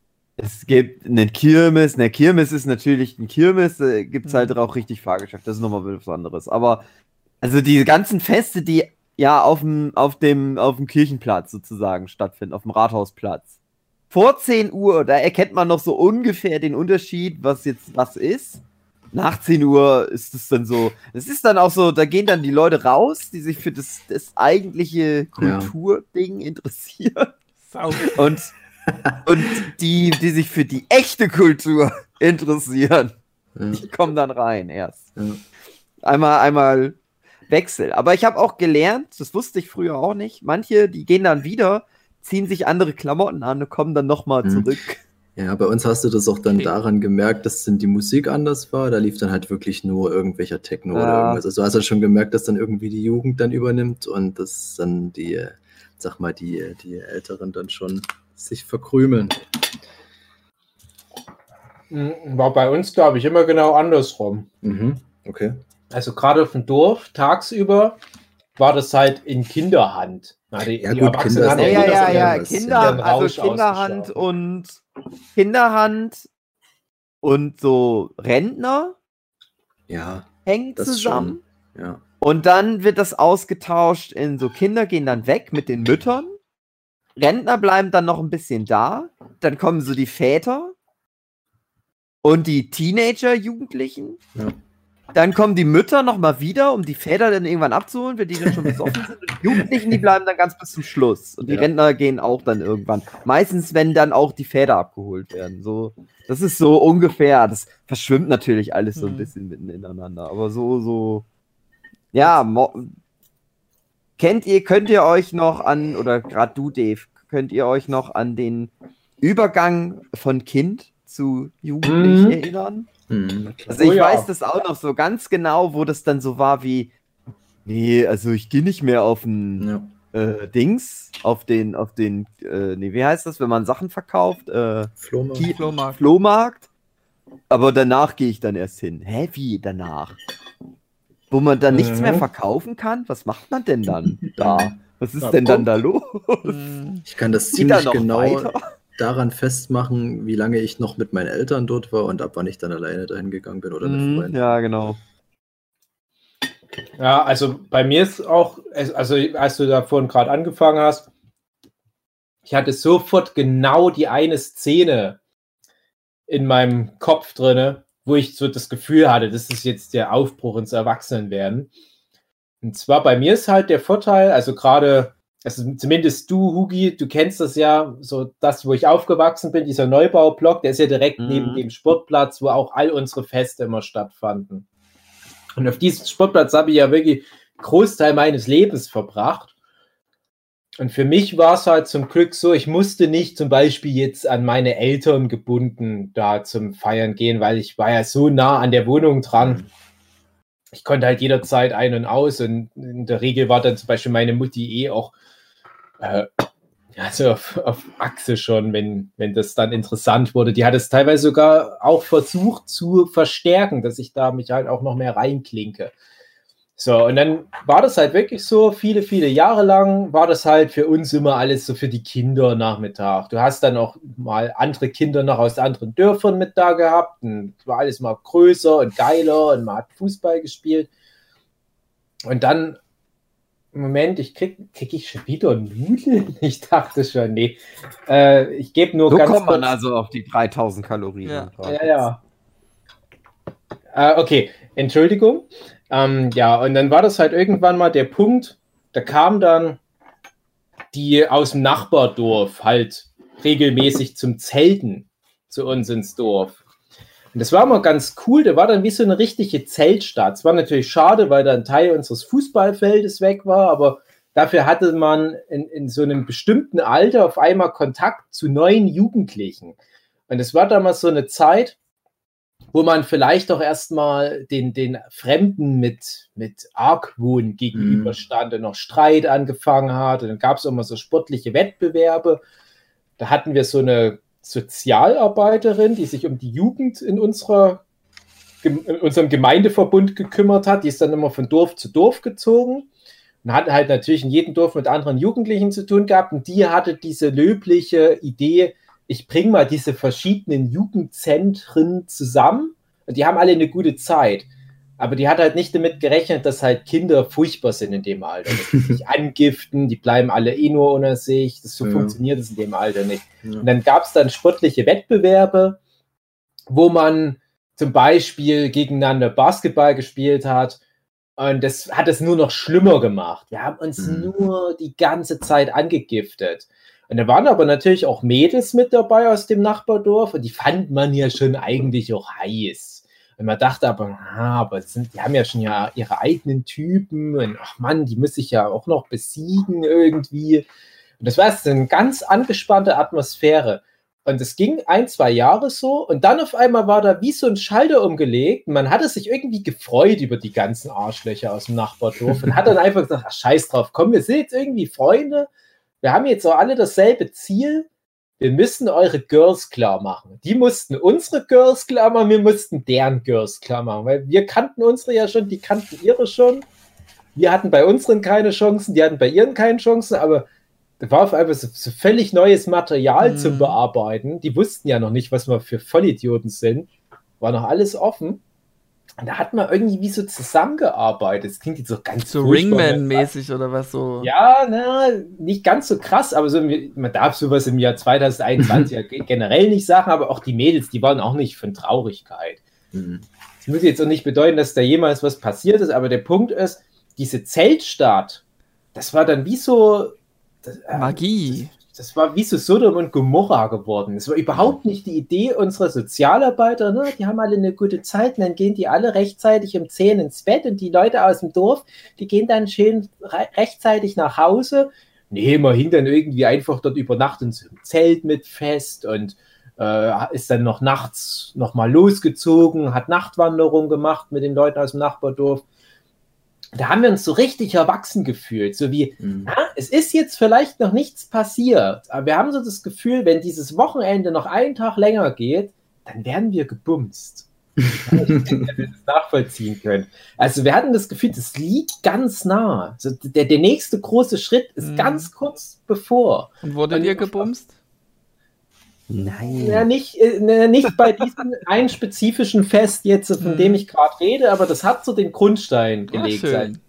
Es gibt eine Kirmes. Eine Kirmes ist natürlich ein Kirmes. Da gibt es halt Mhm. auch richtig Fahrgeschäft. Das ist nochmal was anderes. Aber also diese ganzen Feste, die ja auf dem, auf dem, auf dem Kirchenplatz sozusagen stattfinden, auf dem Rathausplatz. Vor 10 Uhr, da erkennt man noch so ungefähr den Unterschied, was jetzt was ist. Nach 10 Uhr ist es dann so, es ist dann auch so, da gehen dann die Leute raus, die sich für das, das eigentliche Kulturding interessieren. Sau. Und, und die, die sich für die echte Kultur interessieren, Ja. die kommen dann rein erst. Ja. Einmal, einmal Wechsel. Aber ich habe auch gelernt, das wusste ich früher auch nicht, manche, die gehen dann wieder, ziehen sich andere Klamotten an und kommen dann nochmal Mhm. zurück. Ja, bei uns hast du das auch dann Okay. daran gemerkt, dass dann die Musik anders war. Da lief dann halt wirklich nur irgendwelcher Techno oder Ja. irgendwas. Also du hast halt schon gemerkt, dass dann irgendwie die Jugend dann übernimmt und dass dann die, sag mal, die, die Älteren dann schon sich verkrümeln. Hm, War bei uns, glaube ich, immer genau andersrum. Mhm. Okay. Also gerade auf dem Dorf, tagsüber, war das halt in Kinderhand. Na, die, Ja, die gut, Kinder haben Ja, ja ja, ja, Kinder, ja. also Kinderhand und Kinderhand und so Rentner Ja, hängen Das zusammen. ja. Und dann wird das ausgetauscht in so Kinder gehen dann weg mit den Müttern. Rentner bleiben dann noch ein bisschen da. Dann kommen so die Väter und die Teenager, Jugendlichen. Ja. Dann kommen die Mütter noch mal wieder, um die Väter dann irgendwann abzuholen, wenn die dann schon besoffen sind. Und die Jugendlichen, die bleiben dann ganz bis zum Schluss. Und die Ja. Rentner gehen auch dann irgendwann. Meistens, wenn dann auch die Väter abgeholt werden. So, das ist so ungefähr. Das verschwimmt natürlich alles so ein Mhm. bisschen mitten ineinander. Aber so, so. Ja, kennt ihr, könnt ihr euch noch an, oder gerade du, Dave, könnt ihr euch noch an den Übergang von Kind zu Jugendlich Mhm. erinnern? Mhm. Also ich Oh ja. weiß das auch noch so ganz genau, wo das dann so war wie, nee, also ich gehe nicht mehr auf ein ja. äh, Dings, auf den, auf den, äh, nee, wie heißt das, wenn man Sachen verkauft? Äh, Flohmarkt. Flohmarkt. Flohmarkt. Aber danach gehe ich dann erst hin. Hä, wie danach? Wo man dann nichts Mhm. mehr verkaufen kann? Was macht man denn dann da? Was ist Na, denn dann da los? Hm, Ich kann das ziemlich genau weiter? daran festmachen, wie lange ich noch mit meinen Eltern dort war und ab wann ich dann alleine dahin gegangen bin oder mit Mhm, Freunden. ja, genau. Ja, also bei mir ist auch, also als du da vorhin gerade angefangen hast, ich hatte sofort genau die eine Szene in meinem Kopf drinne, wo ich so das Gefühl hatte, das ist jetzt der Aufbruch ins Erwachsenenwerden. Und zwar bei mir ist halt der Vorteil, also gerade, also zumindest du, Hugi, du kennst das ja, so das, wo ich aufgewachsen bin, dieser Neubaublock, der ist ja direkt Mhm. neben dem Sportplatz, wo auch all unsere Feste immer stattfanden. Und auf diesem Sportplatz habe ich ja wirklich Großteil meines Lebens verbracht. Und für mich war es halt zum Glück so, ich musste nicht zum Beispiel jetzt an meine Eltern gebunden da zum Feiern gehen, weil ich war ja so nah an der Wohnung dran. Ich konnte halt jederzeit ein und aus und in der Regel war dann zum Beispiel meine Mutti eh auch äh, ja, so auf, auf Achse schon, wenn, wenn das dann interessant wurde. Die hat es teilweise sogar auch versucht zu verstärken, dass ich da mich halt auch noch mehr reinklinke. So, und dann war das halt wirklich so, viele, viele Jahre lang war das halt für uns immer alles so für die Kinder Nachmittag. Du hast dann auch mal andere Kinder noch aus anderen Dörfern mit da gehabt und es war alles mal größer und geiler und man hat Fußball gespielt. Und dann, Moment, ich krieg, krieg ich schon wieder Nudeln? Ich dachte schon, nee. Äh, ich gebe nur So ganz kommt man kurz- also auf die 3000 Kalorien. Ja. Ja, ja. Äh, okay, Entschuldigung. Ähm, ja, und dann war das halt irgendwann mal der Punkt, da kam dann die aus dem Nachbardorf halt regelmäßig zum Zelten zu uns ins Dorf. Und das war mal ganz cool, da war dann wie so eine richtige Zeltstadt. Es war natürlich schade, weil da ein Teil unseres Fußballfeldes weg war, aber dafür hatte man in, in so einem bestimmten Alter auf einmal Kontakt zu neuen Jugendlichen. Und es war damals so eine Zeit, wo man vielleicht auch erstmal den, den Fremden mit, mit Argwohn gegenüberstand und noch Streit angefangen hat. Und dann gab es immer so sportliche Wettbewerbe. Da hatten wir so eine Sozialarbeiterin, die sich um die Jugend in, unserer, in unserem Gemeindeverbund gekümmert hat. Die ist dann immer von Dorf zu Dorf gezogen und hatte halt natürlich in jedem Dorf mit anderen Jugendlichen zu tun gehabt. Und die hatte diese löbliche Idee, ich bringe mal diese verschiedenen Jugendzentren zusammen und die haben alle eine gute Zeit. Aber die hat halt nicht damit gerechnet, dass halt Kinder furchtbar sind in dem Alter. Dass die sich angiften, die bleiben alle eh nur unter sich. Das so Ja. funktioniert es in dem Alter nicht. Ja. Und dann gab es dann sportliche Wettbewerbe, wo man zum Beispiel gegeneinander Basketball gespielt hat. Und das hat es nur noch schlimmer gemacht. Wir haben uns Mhm. nur die ganze Zeit angegiftet. Und da waren aber natürlich auch Mädels mit dabei aus dem Nachbardorf und die fand man ja schon eigentlich auch heiß. Und man dachte aber, ah, aber sind, die haben ja schon ja ihre eigenen Typen und ach Mann, die muss ich ja auch noch besiegen irgendwie. Und das war so eine ganz angespannte Atmosphäre. Und es ging ein, zwei Jahre so und dann auf einmal war da wie so ein Schalter umgelegt. Und man hatte sich irgendwie gefreut über die ganzen Arschlöcher aus dem Nachbardorf und hat dann einfach gesagt, ach, scheiß drauf, komm, wir sind jetzt irgendwie Freunde. Wir haben jetzt auch alle dasselbe Ziel. Wir müssen eure Girls klar machen. Die mussten unsere Girls klar machen, wir mussten deren Girls klar machen, weil wir kannten unsere ja schon, die kannten ihre schon. Wir hatten bei unseren keine Chancen, die hatten bei ihren keine Chancen, aber da war auf einmal so, so völlig neues Material Mhm. zum Bearbeiten. Die wussten ja noch nicht, was wir für Vollidioten sind. War noch alles offen. Und da hat man irgendwie wie so zusammengearbeitet. Das klingt jetzt so ganz So ne? Ringman-mäßig oder was so. ja, na, nicht ganz so krass, aber so, man darf sowas im Jahr 2021 ja ge- generell nicht sagen, aber auch die Mädels, die waren auch nicht von Traurigkeit. Mhm. Das muss jetzt auch nicht bedeuten, dass da jemals was passiert ist, aber der Punkt ist, diese Zeltstadt, das war dann wie so. Das, äh, Magie. Das war wie so Sodom und Gomorra geworden. Es war überhaupt nicht die Idee unserer Sozialarbeiter, ne? die haben alle eine gute Zeit und dann gehen die alle rechtzeitig um 10 ins Bett und die Leute aus dem Dorf, die gehen dann schön re rechtzeitig nach Hause. Nee, man hing dann irgendwie einfach dort über Nacht in so einem Zelt mit fest und äh, ist dann noch nachts nochmal losgezogen, hat Nachtwanderung gemacht mit den Leuten aus dem Nachbardorf. Da haben wir uns so richtig erwachsen gefühlt, so wie, Mhm. ja, es ist jetzt vielleicht noch nichts passiert, aber wir haben so das Gefühl, wenn dieses Wochenende noch einen Tag länger geht, dann werden wir gebumst. Ich denke, dass wir das nachvollziehen können. Also wir hatten das Gefühl, das liegt ganz nah. Also der, der nächste große Schritt ist Mhm. ganz kurz bevor. Und wurdet Und- ihr gebumst? Nein. Ja, nicht, äh, nicht bei diesem einen spezifischen Fest jetzt, von dem ich gerade rede, aber das hat so den Grundstein Ah, gelegt. schön.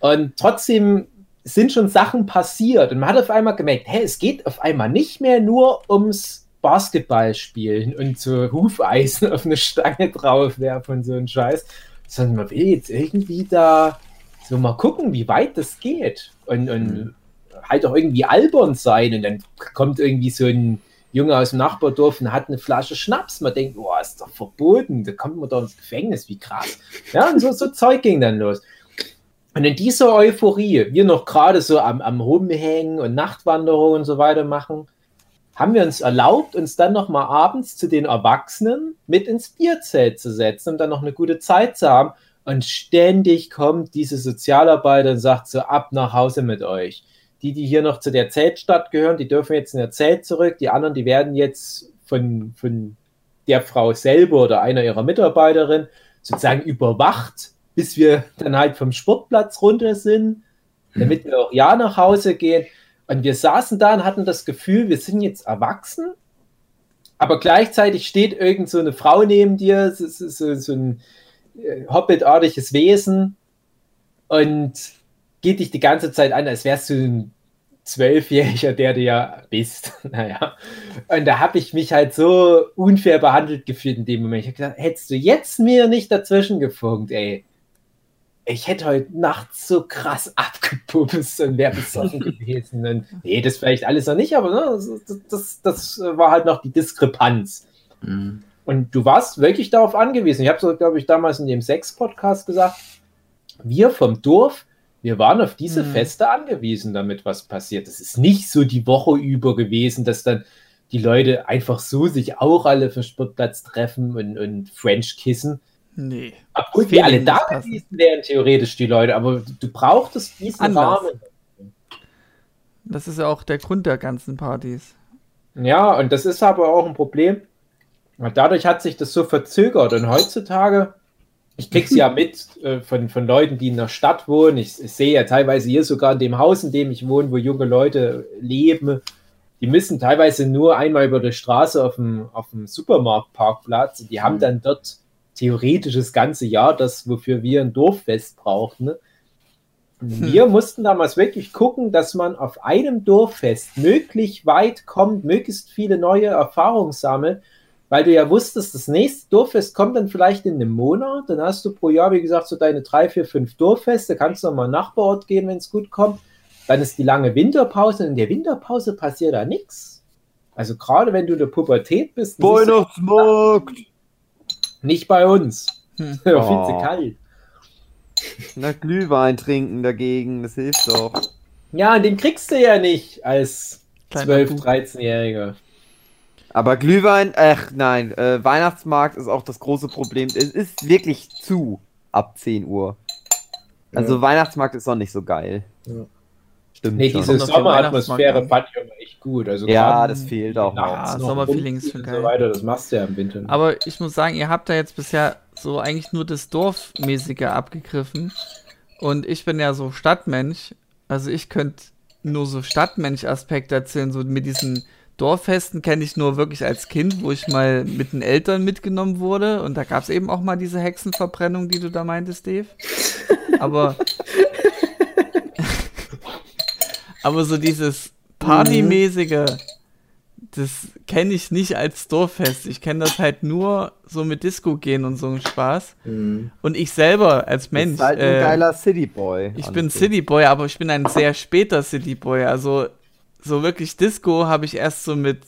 Und trotzdem sind schon Sachen passiert. Und man hat auf einmal gemerkt, hey, es geht auf einmal nicht mehr nur ums Basketballspielen und so Hufeisen auf eine Stange draufwerfen und so ein Scheiß, sondern man will jetzt irgendwie da so mal gucken, wie weit das geht. Und, und Mhm. halt auch irgendwie albern sein. Und dann kommt irgendwie so ein Junge aus dem Nachbardorf und hat eine Flasche Schnaps. Man denkt, boah, ist doch verboten, da kommt man doch ins Gefängnis, wie krass. Ja, und so, so Zeug ging dann los. Und in dieser Euphorie, wir noch gerade so am, am Rumhängen und Nachtwanderungen und so weiter machen, haben wir uns erlaubt, uns dann noch mal abends zu den Erwachsenen mit ins Bierzelt zu setzen, um dann noch eine gute Zeit zu haben. Und ständig kommt diese Sozialarbeiter und sagt so, ab nach Hause mit euch. Die, die hier noch zu der Zeltstadt gehören, die dürfen jetzt in der Zelt zurück. Die anderen, die werden jetzt von, von der Frau selber oder einer ihrer Mitarbeiterin sozusagen überwacht, bis wir dann halt vom Sportplatz runter sind, damit wir auch ja nach Hause gehen. Und wir saßen da und hatten das Gefühl, wir sind jetzt erwachsen, aber gleichzeitig steht irgend so eine Frau neben dir, so, so, so ein äh, Hobbit-artiges Wesen und geht dich die ganze Zeit an, als wärst du ein Zwölfjähriger, der du ja bist. Naja. Und da habe ich mich halt so unfair behandelt gefühlt in dem Moment. Ich habe gesagt, hättest du jetzt mir nicht dazwischen gefunkt, ey. Ich hätte heute nachts so krass abgepupst und wäre besoffen gewesen. Und, nee, das vielleicht alles noch nicht, aber ne, das, das, das war halt noch die Diskrepanz. Mhm. Und du warst wirklich darauf angewiesen. Ich habe so, glaube ich, damals in dem Sex-Podcast gesagt, wir vom Dorf, wir waren auf diese mhm. Feste angewiesen, damit was passiert. Es ist nicht so die Woche über gewesen, dass dann die Leute einfach so sich auch alle für Sportplatz treffen und, und French kissen. Nee. Obwohl die alle da gewesen wären, theoretisch die Leute, aber du brauchtest diesen Anders. Rahmen. Das ist ja auch der Grund der ganzen Partys. Ja, und das ist aber auch ein Problem. Dadurch hat sich das so verzögert und heutzutage ich krieg's ja mit äh, von, von Leuten, die in der Stadt wohnen. Ich, ich, sehe ja teilweise hier sogar in dem Haus, in dem ich wohne, wo junge Leute leben. Die müssen teilweise nur einmal über die Straße auf dem, auf dem Supermarktparkplatz. Die haben mhm. dann dort theoretisch das ganze Jahr das, wofür wir ein Dorffest brauchten. Ne? Wir hm. mussten damals wirklich gucken, dass man auf einem Dorffest möglichst weit kommt, möglichst viele neue Erfahrungen sammelt weil du ja wusstest, das nächste Dorffest kommt dann vielleicht in einem Monat. Dann hast du pro Jahr, wie gesagt, so deine drei, vier, fünf Dorffeste. Kannst du nochmal Nachbarort gehen, wenn es gut kommt. Dann ist die lange Winterpause. Und in der Winterpause passiert da nichts. Also gerade wenn du in der Pubertät bist. Weihnachtsmarkt! Nicht bei uns. Hm. Oh. Viel zu kalt. Na, Glühwein trinken dagegen, das hilft doch. Ja, den kriegst du ja nicht als 12-, 13-Jähriger. Aber Glühwein, ach nein, äh, Weihnachtsmarkt ist auch das große Problem. Es ist wirklich zu ab 10 Uhr. Also ja. Weihnachtsmarkt ist noch nicht so geil. Ja. Stimmt. Nee, diese Sommeratmosphäre fand ich aber echt gut. Also ja, das fehlt auch. Ja, Sommerfeeling ist schon geil. So weiter, das machst du ja im Winter. Aber ich muss sagen, ihr habt da jetzt bisher so eigentlich nur das Dorfmäßige abgegriffen. Und ich bin ja so Stadtmensch. Also ich könnte nur so Stadtmensch-Aspekte erzählen, so mit diesen Dorffesten kenne ich nur wirklich als Kind, wo ich mal mit den Eltern mitgenommen wurde. Und da gab es eben auch mal diese Hexenverbrennung, die du da meintest, Dave. Aber. aber so dieses Partymäßige, das kenne ich nicht als Dorffest. Ich kenne das halt nur so mit Disco gehen und so einen Spaß. Mhm. Und ich selber als Mensch. Du bist halt ein äh, geiler Cityboy. Ich bin Cityboy, aber ich bin ein sehr später Cityboy. Also so wirklich Disco habe ich erst so mit,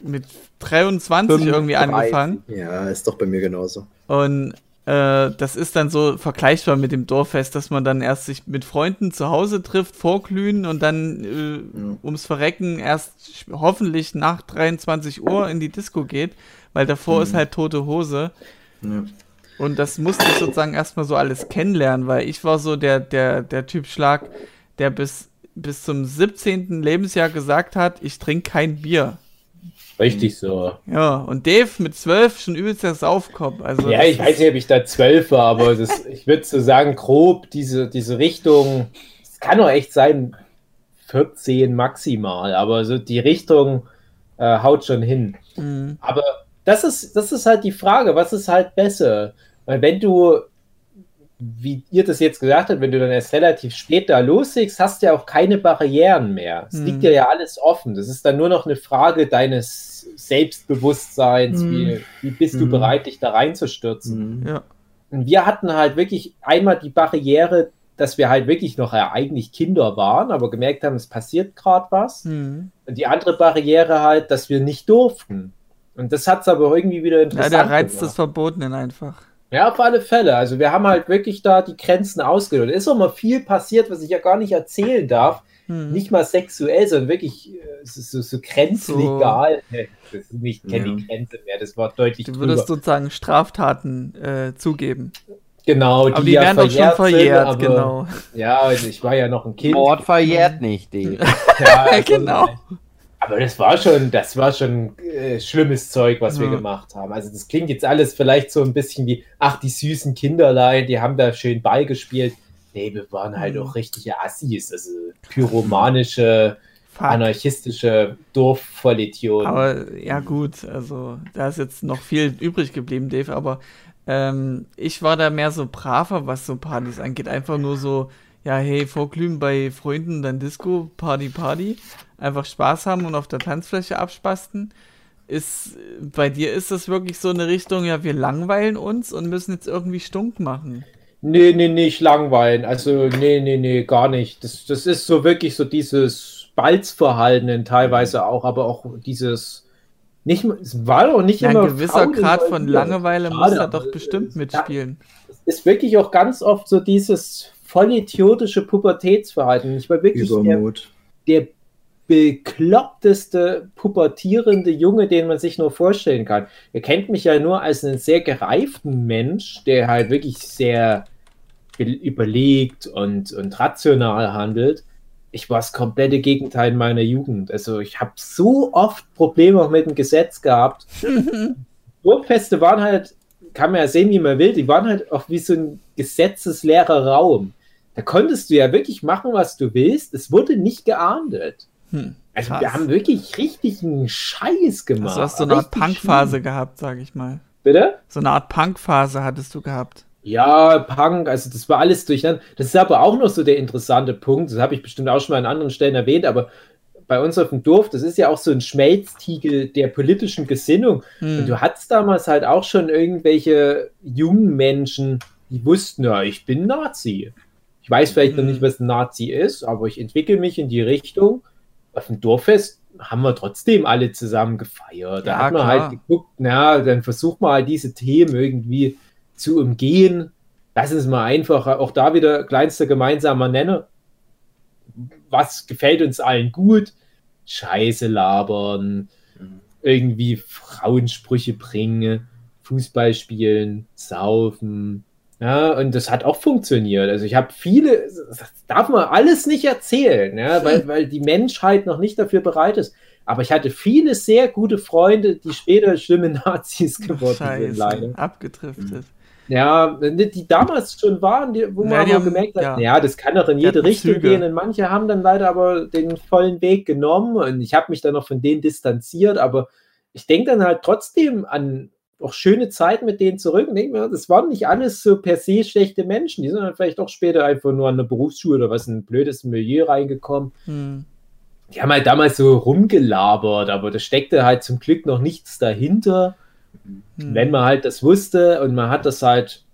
mit 23 35. irgendwie angefangen. Ja, ist doch bei mir genauso. Und äh, das ist dann so vergleichbar mit dem Dorffest, dass man dann erst sich mit Freunden zu Hause trifft, vorglühen und dann äh, ja. ums Verrecken erst hoffentlich nach 23 Uhr in die Disco geht, weil davor mhm. ist halt tote Hose. Ja. Und das musste ich sozusagen erstmal so alles kennenlernen, weil ich war so der, der, der Typ Schlag, der bis bis zum 17. Lebensjahr gesagt hat, ich trinke kein Bier. Richtig so. Ja, und Dave mit 12 schon übelst der Saufkopf. Also ja, ich weiß nicht, ob ich da 12 war, aber das, ich würde so sagen, grob diese, diese Richtung, es kann doch echt sein, 14 maximal, aber so die Richtung äh, haut schon hin. Mhm. Aber das ist, das ist halt die Frage, was ist halt besser? Weil wenn du wie ihr das jetzt gesagt habt, wenn du dann erst relativ spät da loslegst, hast du ja auch keine Barrieren mehr. Es mhm. liegt dir ja alles offen. Das ist dann nur noch eine Frage deines Selbstbewusstseins. Mhm. Wie, wie bist du mhm. bereit, dich da reinzustürzen? Mhm. Ja. Und wir hatten halt wirklich einmal die Barriere, dass wir halt wirklich noch ja, eigentlich Kinder waren, aber gemerkt haben, es passiert gerade was. Mhm. Und die andere Barriere halt, dass wir nicht durften. Und das hat es aber irgendwie wieder interessant Ja, der Reiz des Verbotenen einfach. Ja, auf alle Fälle. Also wir haben halt wirklich da die Grenzen ausgelotet. Es ist auch mal viel passiert, was ich ja gar nicht erzählen darf. Hm. Nicht mal sexuell, sondern wirklich äh, so, so grenzlegal. So. Das ist nicht kenne ja. die Grenze mehr. Das war deutlich. Du würdest drüber. sozusagen Straftaten äh, zugeben. Genau, die, aber die ja werden doch schon verjährt, sind, aber, genau. Ja, also ich war ja noch ein Kind. Mord verjährt nicht, die. ja, also genau. Aber das war schon, das war schon äh, schlimmes Zeug, was wir Ja. gemacht haben. Also das klingt jetzt alles vielleicht so ein bisschen wie, ach, die süßen Kinderlein, die haben da schön Ball gespielt. Nee, wir waren halt Mhm. auch richtige Assis, also pyromanische, Fuck. anarchistische Dorfvollidioten. Aber ja gut, also da ist jetzt noch viel übrig geblieben, Dave, aber ähm, ich war da mehr so braver, was so Partys angeht. Einfach nur so, ja, hey, vorglühen bei Freunden, dann Disco, Party, Party. Einfach Spaß haben und auf der Tanzfläche abspasten. Ist, bei dir ist das wirklich so eine Richtung, ja, wir langweilen uns und müssen jetzt irgendwie stunk machen. Nee, nee, nicht langweilen. Also, nee, nee, nee, gar nicht. Das, das ist so wirklich so dieses Balzverhalten teilweise auch, aber auch dieses. Nicht, es war doch nicht Ja, immer. ein gewisser Frauen Grad von. Langeweile muss aber, doch bestimmt mitspielen. Es ist wirklich auch ganz oft so dieses vollidiotische Pubertätsverhalten. Ich war wirklich der, Übermut. der bekloppteste pubertierende Junge, den man sich nur vorstellen kann. Ihr kennt mich ja nur als einen sehr gereiften Mensch, der halt wirklich sehr be- überlegt und, und rational handelt. Ich war das komplette Gegenteil in meiner Jugend. Also ich habe so oft Probleme auch mit dem Gesetz gehabt. Burgfeste waren halt, kann man ja sehen, wie man will, die waren halt auch wie so ein gesetzesleerer Raum. Da konntest du ja wirklich machen, was du willst. Es wurde nicht geahndet. Hm, Also wir haben wirklich richtig einen Scheiß gemacht. Also hast du eine Art Punkphase gehabt, sag ich mal. Bitte? So eine Art Punkphase hattest du gehabt. Ja, Punk, also das war alles durcheinander. Das ist aber auch noch so der interessante Punkt. Das habe ich bestimmt auch schon mal an anderen Stellen erwähnt, aber bei uns auf dem Dorf, das ist ja auch so ein Schmelztiegel der politischen Gesinnung. Und Hm. du hattest damals halt auch schon irgendwelche jungen Menschen, die wussten, ja, ich bin Nazi. Ich weiß vielleicht noch Mhm. nicht, was ein Nazi ist, aber ich entwickle mich in die Richtung. Auf dem Dorffest haben wir trotzdem alle zusammen gefeiert. Da Ja, hat man klar. halt geguckt, na, dann versucht man halt diese Themen irgendwie zu umgehen. Lass uns mal einfach, auch da wieder kleinster gemeinsamer Nenner. Was gefällt uns allen gut? Scheiße labern, irgendwie Frauensprüche bringen, Fußball spielen, saufen. Ja, und das hat auch funktioniert. Also ich habe viele, das darf man alles nicht erzählen, ja, weil, weil die Menschheit noch nicht dafür bereit ist. Aber ich hatte viele sehr gute Freunde, die später schlimme Nazis geworden sind, leider. Scheiße, abgedriftet. Ja, die damals schon waren, die, wo man Ja, haben- gemerkt hat, ja. ja. das kann doch in jede Richtung Züge. gehen. Und manche haben dann leider aber den vollen Weg genommen und ich habe mich dann noch von denen distanziert, aber ich denke dann halt trotzdem an auch schöne Zeit mit denen zurück und denke mir, das waren nicht alles so per se schlechte Menschen, die sind dann vielleicht auch später einfach nur an eine Berufsschule oder was in ein blödes Milieu reingekommen. Hm. Die haben halt damals so rumgelabert, aber da steckte halt zum Glück noch nichts dahinter Hm. wenn man halt das wusste und man hat das halt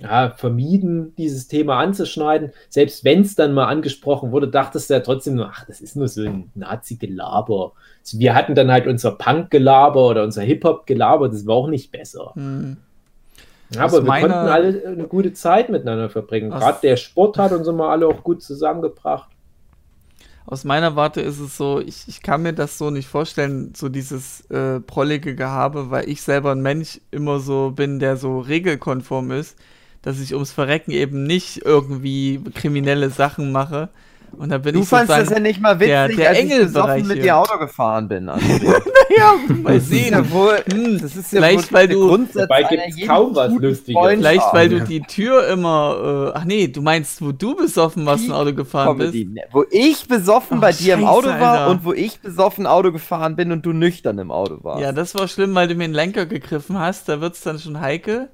ja, vermieden, dieses Thema anzuschneiden, selbst wenn es dann mal angesprochen wurde, dachtest du ja trotzdem nur, ach, das ist nur so ein Nazi-Gelaber. Also wir hatten dann halt unser Punk-Gelaber oder unser Hip-Hop-Gelaber, das war auch nicht besser. Hm. Ja, aber wir meiner- konnten alle eine gute Zeit miteinander verbringen. Aus- Gerade der Sport hat uns immer alle auch gut zusammengebracht. Aus meiner Warte ist es so, ich, ich kann mir das so nicht vorstellen, so dieses äh, prollige Gehabe, weil ich selber ein Mensch immer so bin, der so regelkonform ist, dass ich ums Verrecken eben nicht irgendwie kriminelle Sachen mache. Und da bin Du ich fandst das ja nicht mal witzig, der- der als ich Engelbereich besoffen mit dir Auto gefahren bin. André. ja, mal Das ist sehen. ja wohl, Hm, das ist ja vielleicht, wohl weil du- Grundsatz Dabei gibt's kaum was Lustiges. Vielleicht, weil du die Tür immer, äh, ach nee, du meinst, wo du besoffen warst und Auto gefahren bist. Comedy, ne? Wo ich besoffen Ach, bei dir im Scheiße, Auto war Alter. und wo ich besoffen Auto gefahren bin und du nüchtern im Auto warst. Ja, das war schlimm, weil du mir den Lenker gegriffen hast. Da wird's dann schon heikel.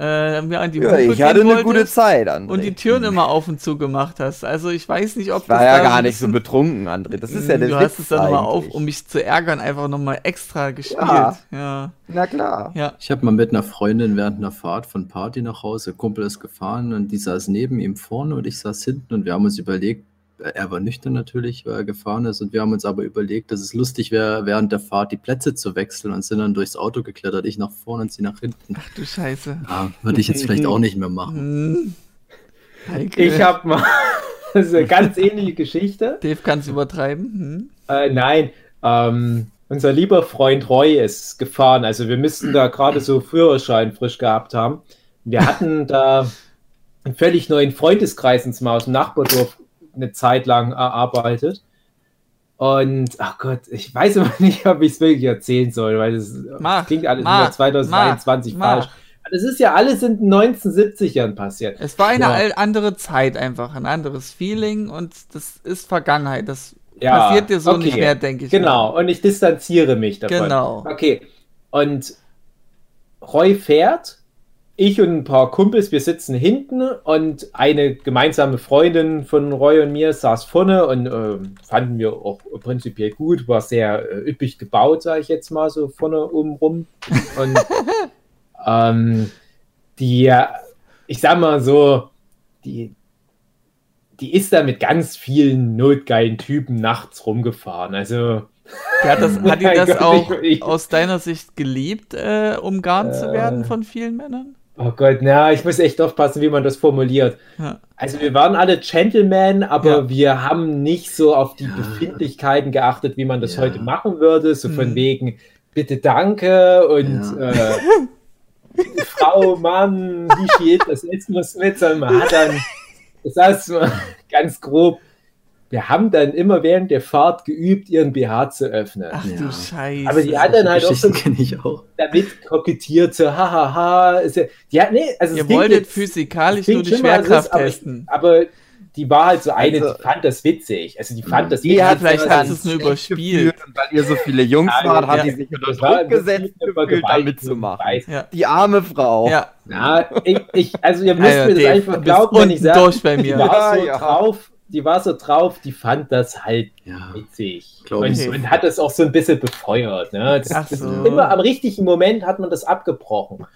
Äh, mir an die Ja, Hupe ich gehen hatte eine gute Zeit, André. Und die Türen immer auf und zu gemacht hast. Also ich weiß nicht, ob ich war das ja gar nicht so betrunken, André. Das ist ja der Du Witz hast es dann nochmal auf, eigentlich. um mich zu ärgern, einfach nochmal extra gespielt. Ja. Ja. Na klar. Ja. Ich habe mal mit einer Freundin während einer Fahrt von Party nach Hause, Kumpel ist gefahren und die saß neben ihm vorne und ich saß hinten und wir haben uns überlegt, er war nüchtern natürlich, weil er gefahren ist und wir haben uns aber überlegt, dass es lustig wäre, während der Fahrt die Plätze zu wechseln und sind dann durchs Auto geklettert, ich nach vorne und sie nach hinten. Ach du Scheiße. Ja, würde ich jetzt vielleicht auch nicht mehr machen. Hm. Heikel. Ich habe mal das ist eine ganz ähnliche Geschichte. Dave kann es übertreiben. Hm? Äh, nein, ähm, unser lieber Freund Roy ist gefahren. Also wir müssten da gerade so Führerschein frisch gehabt haben. Wir hatten da einen völlig neuen Freundeskreis uns mal aus dem Nachbardorf eine Zeit lang erarbeitet. Und, ach Gott, ich weiß immer nicht, ob ich es wirklich erzählen soll, weil das Mach, klingt alles mach, über 2022 mach, falsch. Das ist ja alles in den 1970ern passiert. Es war eine Ja. andere Zeit einfach, ein anderes Feeling und das ist Vergangenheit. Das Ja, passiert dir so okay. nicht mehr, denke ich. Genau, und ich distanziere mich davon. Genau. Okay, und Roy fährt, ich und ein paar Kumpels, wir sitzen hinten und eine gemeinsame Freundin von Roy und mir saß vorne und ähm, fanden wir auch prinzipiell gut, war sehr äh, üppig gebaut, sage ich jetzt mal so vorne oben rum. Und ähm, die, äh, ich sag mal so, die, die ist da mit ganz vielen notgeilen Typen nachts rumgefahren. Also Ja, das, hat die das Gott, auch ich- ich- aus deiner Sicht geliebt, äh, umgarnt zu Äh. werden von vielen Männern? Oh Gott, na, ich muss echt aufpassen, wie man das formuliert. Ja. Also wir waren alle Gentlemen, aber Ja. wir haben nicht so auf die Ja. Befindlichkeiten geachtet, wie man das Ja. heute machen würde. So von Mhm. wegen, bitte danke und Ja. äh, Frau, Mann, wie viel das Essen muss mit, sondern man hat dann, das heißt mal ganz grob, wir haben dann immer während der Fahrt geübt, ihren BH zu öffnen. Ach Ja. du Scheiße. Aber die dann halt auch so Geschichten kenne ich auch. damit kokettiert, so hahaha. Ja, nee, also Ihr wolltet jetzt- physikalisch nur die Schwerkraft ist, aber- testen. Aber die war halt so eine, Also- die fand das witzig. Also die fand das Die witzig. hat vielleicht hat es nur überspielt. gefühlt Und weil ihr so viele Jungs Ja, wart, hat ja. die sich unter Das Druck gesetzt das gefühlt, gewalt- damit zu machen. Weiß. Ja. Die arme Frau. Ja, Ja, ich, ich, also ihr müsst Alter, mir das Dave, einfach glauben, wenn ich sage, durch bei die mir. war so Ja, ja. drauf, die war so drauf, die fand das halt Ja. witzig. Und, ich. und hat das auch so ein bisschen befeuert. Ne? Das, so. Immer am richtigen Moment hat man das abgebrochen.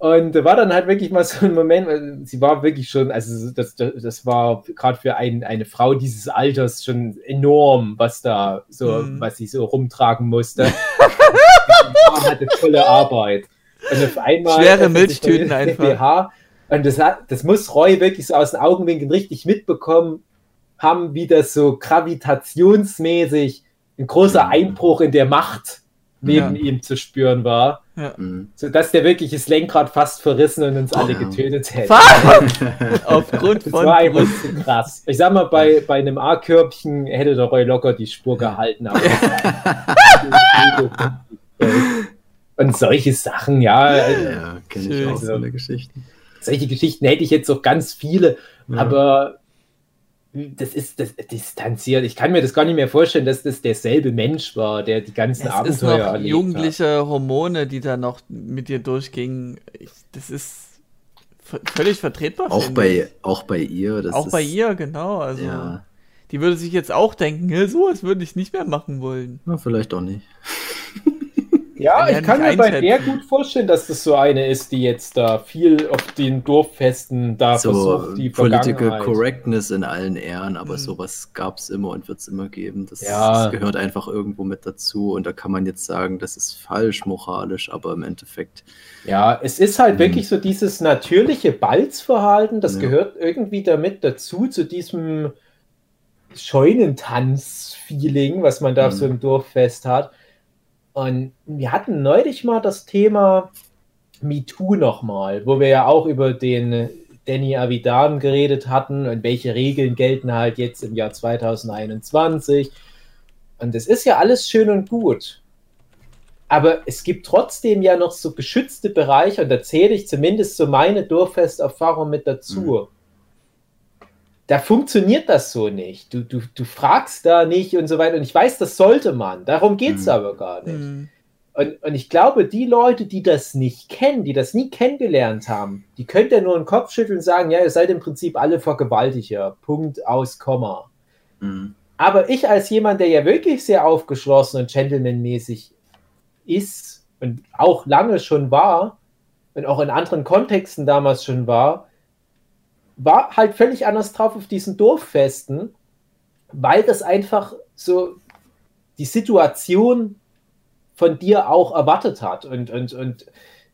Und da war dann halt wirklich mal so ein Moment, weil sie war wirklich schon, also das, das, das war gerade für ein, eine Frau dieses Alters schon enorm, was da so, Mhm. was sie so rumtragen musste. hatte tolle Arbeit. Und auf einmal Schwere Milchtüten einfach. BH. Und das, hat, das muss Roy wirklich so aus den Augenwinkeln richtig mitbekommen haben, wie das so gravitationsmäßig ein großer Mhm. Einbruch in der Macht neben Ja. ihm zu spüren war, Mhm. sodass der wirklich das Lenkrad fast verrissen und uns alle Ja. getötet hätte. Aufgrund Das von war einfach zu krass. Ich sag mal, bei, bei einem A-Körbchen hätte der Roy locker die Spur gehalten. Aber und solche Sachen, ja, also Ja, kenne ich auch so eine Geschichte. Solche Geschichten hätte ich jetzt auch ganz viele, Ja. aber das ist das distanziert. Ich kann mir das gar nicht mehr vorstellen, dass das derselbe Mensch war, der die ganzen Es ist Abenteuer noch erlebt jugendliche Hormone, die da noch mit dir durchgingen. Ich, das ist völlig vertretbar. Auch finde bei, ich. auch bei ihr. Das auch ist, bei ihr, genau. Also Ja, die würde sich jetzt auch denken, "Hä, so was würde ich nicht mehr machen wollen. na, vielleicht auch nicht. Ja, ich kann mir bei der gut vorstellen, dass das so eine ist, die jetzt da viel auf den Dorffesten da So versucht, die Political Vergangenheit. Correctness in allen Ehren, aber Mhm. sowas gab es immer und wird es immer geben. Das, Ja. das gehört einfach irgendwo mit dazu und da kann man jetzt sagen, das ist falsch moralisch, aber im Endeffekt Ja, es ist halt Mhm. wirklich so dieses natürliche Balzverhalten, das Ja. gehört irgendwie damit dazu, zu diesem Scheunentanz-Feeling, was man da Mhm. so im Dorffest hat. Und wir hatten neulich mal das Thema MeToo nochmal, wo wir ja auch über den Danny Avidan geredet hatten und welche Regeln gelten halt jetzt im Jahr 2021. Und es ist ja alles schön und gut. Aber es gibt trotzdem ja noch so geschützte Bereiche, und da zähle ich zumindest so meine Dorffest-Erfahrung mit dazu. Da funktioniert das so nicht. Du, du, du fragst da nicht und so weiter. Und ich weiß, das sollte man. Darum geht es Mhm. aber gar nicht. Hm. Und, und ich glaube, die Leute, die das nicht kennen, die das nie kennengelernt haben, die könnt ja nur den Kopf schütteln und sagen, ja, ihr seid im Prinzip alle Vergewaltiger. Punkt aus Komma. mh, Aber ich als jemand, der ja wirklich sehr aufgeschlossen und gentlemanmäßig ist und auch lange schon war und auch in anderen Kontexten damals schon war, war halt völlig anders drauf auf diesen Dorffesten, weil das einfach so die Situation von dir auch erwartet hat. Und, und, und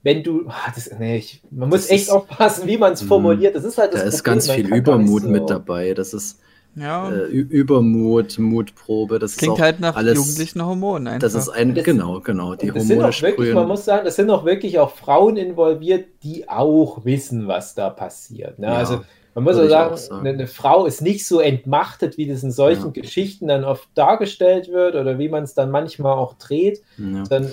wenn du, ah, das, nee, ich, man muss Das echt ist- aufpassen, wie man es Mhm. formuliert. Das ist halt das da ist Problem, ganz man viel Übermut so- mit dabei. Das ist Ja, äh, Übermut, Mutprobe. Das klingt ist auch halt nach alles, jugendlichen Hormonen einfach. Das ist ein, Das- genau, genau. Die das sind Hormone auch wirklich, man sprühen. muss sagen, das sind auch wirklich auch Frauen involviert, die auch wissen, was da passiert. Ne? Ja. Also Man muss auch sagen, auch sagen. Eine, eine Frau ist nicht so entmachtet, wie das in solchen Ja. Geschichten dann oft dargestellt wird oder wie man es dann manchmal auch dreht. Ja. Sondern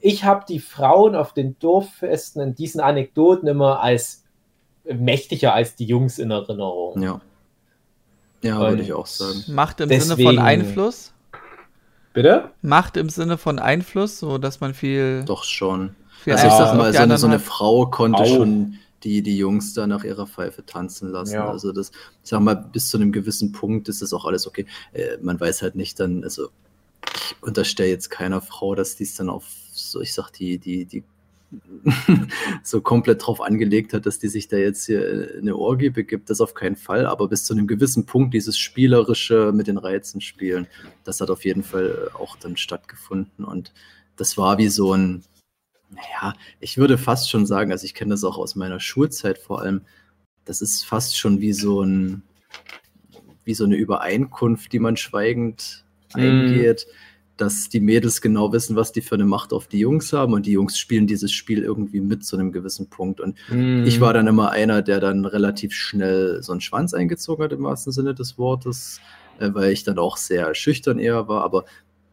ich habe die Frauen auf den Dorffesten in diesen Anekdoten immer als mächtiger als die Jungs in Erinnerung. Ja, ja Und- würde ich auch sagen. Macht im Sinne Deswegen- von Einfluss? Bitte? Macht im Sinne von Einfluss, so dass man viel. Doch schon. viel Also ich sag mal, so eine, so eine. Frau konnte Au. schon die, die Jungs da nach ihrer Pfeife tanzen lassen. Ja. Also das, ich sag mal, bis zu einem gewissen Punkt ist das auch alles okay. Äh, man weiß halt nicht dann, also ich unterstelle jetzt keiner Frau, dass die es dann auf, so ich sag, die, die, die so komplett drauf angelegt hat, dass die sich da jetzt hier äh, eine Orgie begibt, das auf keinen Fall, aber bis zu einem gewissen Punkt dieses spielerische mit den Reizen spielen, das hat auf jeden Fall äh, auch dann stattgefunden. Und das war wie so ein, naja, ich würde fast schon sagen, also ich kenne das auch aus meiner Schulzeit vor allem, das ist fast schon wie so ein, wie so eine Übereinkunft, die man schweigend Mhm. eingeht, dass die Mädels genau wissen, was die für eine Macht auf die Jungs haben und die Jungs spielen dieses Spiel irgendwie mit zu einem gewissen Punkt. Und ich war dann immer einer, der dann relativ schnell so einen Schwanz eingezogen hat im wahrsten Sinne des Wortes, äh, weil ich dann auch sehr schüchtern eher war, aber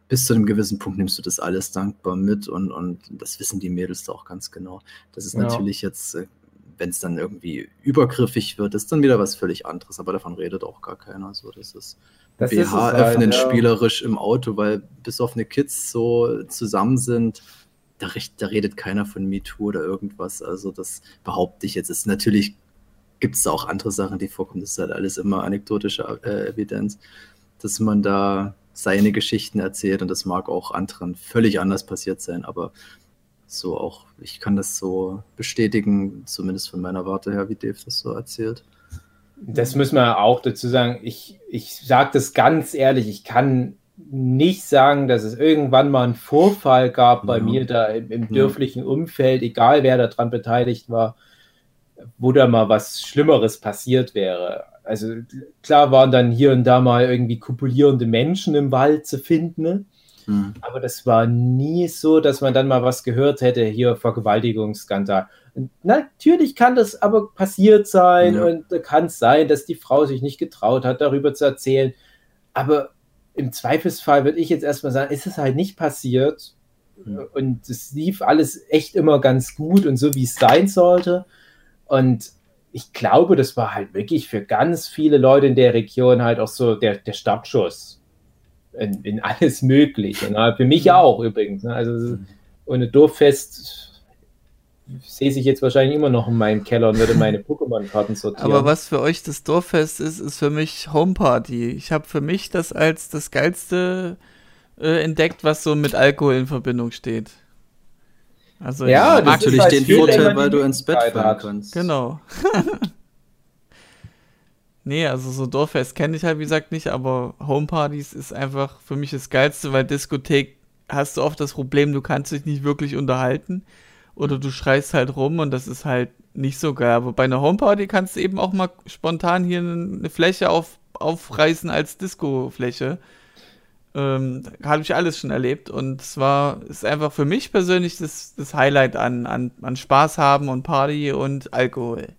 bis zu einem gewissen Punkt nimmst du das alles dankbar mit und, und das wissen die Mädels da auch ganz genau. Das ist Ja. natürlich jetzt, äh, wenn es dann irgendwie übergriffig wird, ist dann wieder was völlig anderes, aber davon redet auch gar keiner. So, das ist Das BH halt, öffnen ja. spielerisch im Auto, weil bis auf eine Kids so zusammen sind, da, da redet keiner von MeToo oder irgendwas. Also das behaupte ich jetzt. Ist natürlich gibt es auch andere Sachen, die vorkommen. Das ist halt alles immer anekdotische äh, Evidenz, dass man da seine Geschichten erzählt und das mag auch anderen völlig anders passiert sein, aber so auch, ich kann das so bestätigen, zumindest von meiner Warte her, wie Dave das so erzählt. Das müssen wir auch dazu sagen. Ich, ich sage das ganz ehrlich, ich kann nicht sagen, dass es irgendwann mal einen Vorfall gab bei Ja. mir da im, im Ja. dörflichen Umfeld, egal wer daran beteiligt war, wo da mal was Schlimmeres passiert wäre. Also klar waren dann hier und da mal irgendwie kopulierende Menschen im Wald zu finden, ne? Hm. aber das war nie so, dass man dann mal was gehört hätte, hier Vergewaltigungsskandal. Natürlich kann das aber passiert sein Ja. und da kann es sein, dass die Frau sich nicht getraut hat, darüber zu erzählen. Aber im Zweifelsfall würde ich jetzt erstmal sagen, ist es halt nicht passiert. Ja. Und es lief alles echt immer ganz gut und so, wie es sein sollte. Und ich glaube, das war halt wirklich für ganz viele Leute in der Region halt auch so der, der Startschuss in, in alles Mögliche. Ne? Für mich auch übrigens. Ne? Also ohne Dorffest sehe ich jetzt wahrscheinlich immer noch in meinem Keller und würde meine Pokémon-Karten sortieren. Aber was für euch das Dorffest ist, ist für mich Homeparty. Ich habe für mich das als das geilste äh, entdeckt, was so mit Alkohol in Verbindung steht. Also Ja, ich mag Natürlich halt den Vorteil, weil du ins Bett fahren hat. kannst. Genau. nee, also so Dorffest kenne ich halt wie gesagt nicht, aber Homepartys ist einfach für mich das Geilste, weil Diskothek hast du oft das Problem, du kannst dich nicht wirklich unterhalten oder du schreist halt rum und das ist halt nicht so geil. Aber bei einer Homeparty kannst du eben auch mal spontan hier eine Fläche auf, aufreißen als Disco-Fläche. Ähm, habe ich alles schon erlebt und es war, ist einfach für mich persönlich das, das Highlight an, an, an Spaß haben und Party und Alkohol.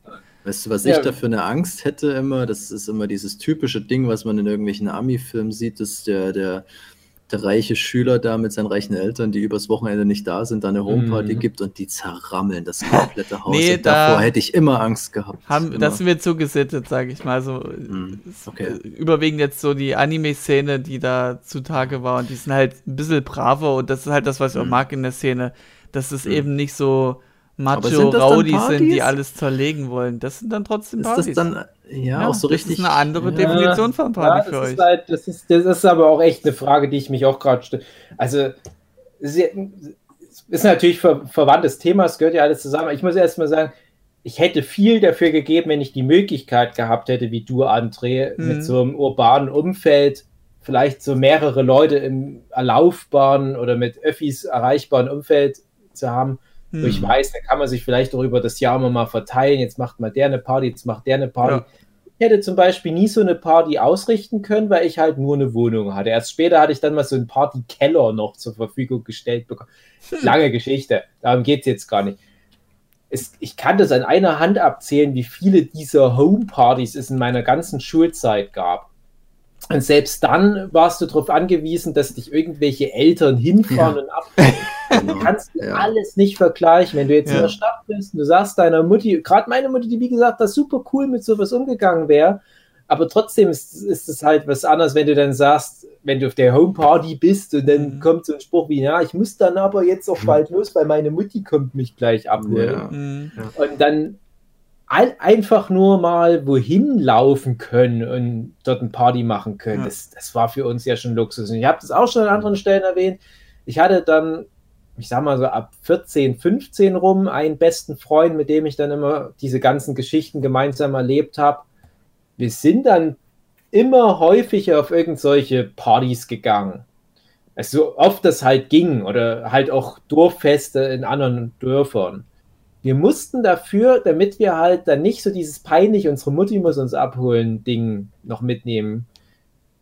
Weißt du, was Ja. ich dafür eine Angst hätte immer? Das ist immer dieses typische Ding, was man in irgendwelchen Ami-Filmen sieht, dass der, der, der reiche Schüler da mit seinen reichen Eltern, die übers Wochenende nicht da sind, da eine Homeparty Mhm. gibt und die zerrammeln das komplette Haus. Nee, und davor da hätte ich immer Angst gehabt. Haben, das sind wir zugesittet, sage ich mal. So, Hm, es- okay. Überwiegend jetzt so die Anime-Szene, die da zutage war. Und die sind halt ein bisschen braver. Und das ist halt das, was ich auch Hm. mag in der Szene. Dass es Hm. eben nicht so Aber sind das die alles zerlegen wollen. Das sind dann trotzdem ist Partys. das dann ja, auch so das richtig. ist eine andere ja, Definition von Ja, Party für das euch. ist, halt, das, ist, das ist aber auch echt eine Frage, die ich mich auch gerade stelle. Also, es ist ist natürlich ver verwandtes Thema, es gehört ja alles zusammen. Ich muss erst mal sagen, ich hätte viel dafür gegeben, wenn ich die Möglichkeit gehabt hätte, wie du, André, Mhm. mit so einem urbanen Umfeld, vielleicht so mehrere Leute im erlaufbaren oder mit Öffis erreichbaren Umfeld zu haben, wo ich Hm. weiß, da kann man sich vielleicht auch über das Jahr immer mal verteilen. Jetzt macht mal der eine Party, jetzt macht der eine Party. Ja. Ich hätte zum Beispiel nie so eine Party ausrichten können, weil ich halt nur eine Wohnung hatte. Erst später hatte ich dann mal so einen Partykeller noch zur Verfügung gestellt bekommen. Lange Geschichte, darum geht es jetzt gar nicht. es, ich kann das an einer Hand abzählen, wie viele dieser Homepartys es in meiner ganzen Schulzeit gab. Und selbst dann warst du darauf angewiesen, dass dich irgendwelche Eltern hinfahren Ja. und abholen. Du kannst Ja. alles nicht vergleichen. Wenn du jetzt in Ja. der Stadt bist und du sagst deiner Mutti, gerade meine Mutti, die wie gesagt, da super cool mit sowas umgegangen wäre, aber trotzdem ist, ist es halt was anderes, wenn du dann sagst, wenn du auf der Homeparty bist und dann Mhm. kommt so ein Spruch wie, ja, ich muss dann aber jetzt auch bald los, weil meine Mutti kommt mich gleich abholen. Ja. Mhm. Und dann ein, einfach nur mal wohin laufen können und dort ein Party machen können. Ja. Das, das war für uns ja schon Luxus. Und ich habe das auch schon an anderen Stellen erwähnt. Ich hatte dann, ich sag mal so ab 14, 15 rum, einen besten Freund, mit dem ich dann immer diese ganzen Geschichten gemeinsam erlebt habe. Wir sind dann immer häufiger auf irgendwelche Partys gegangen. Also so oft das halt ging oder halt auch Dorffeste in anderen Dörfern. Wir mussten dafür, damit wir halt dann nicht so dieses peinlich, unsere Mutti muss uns abholen, Ding noch mitnehmen,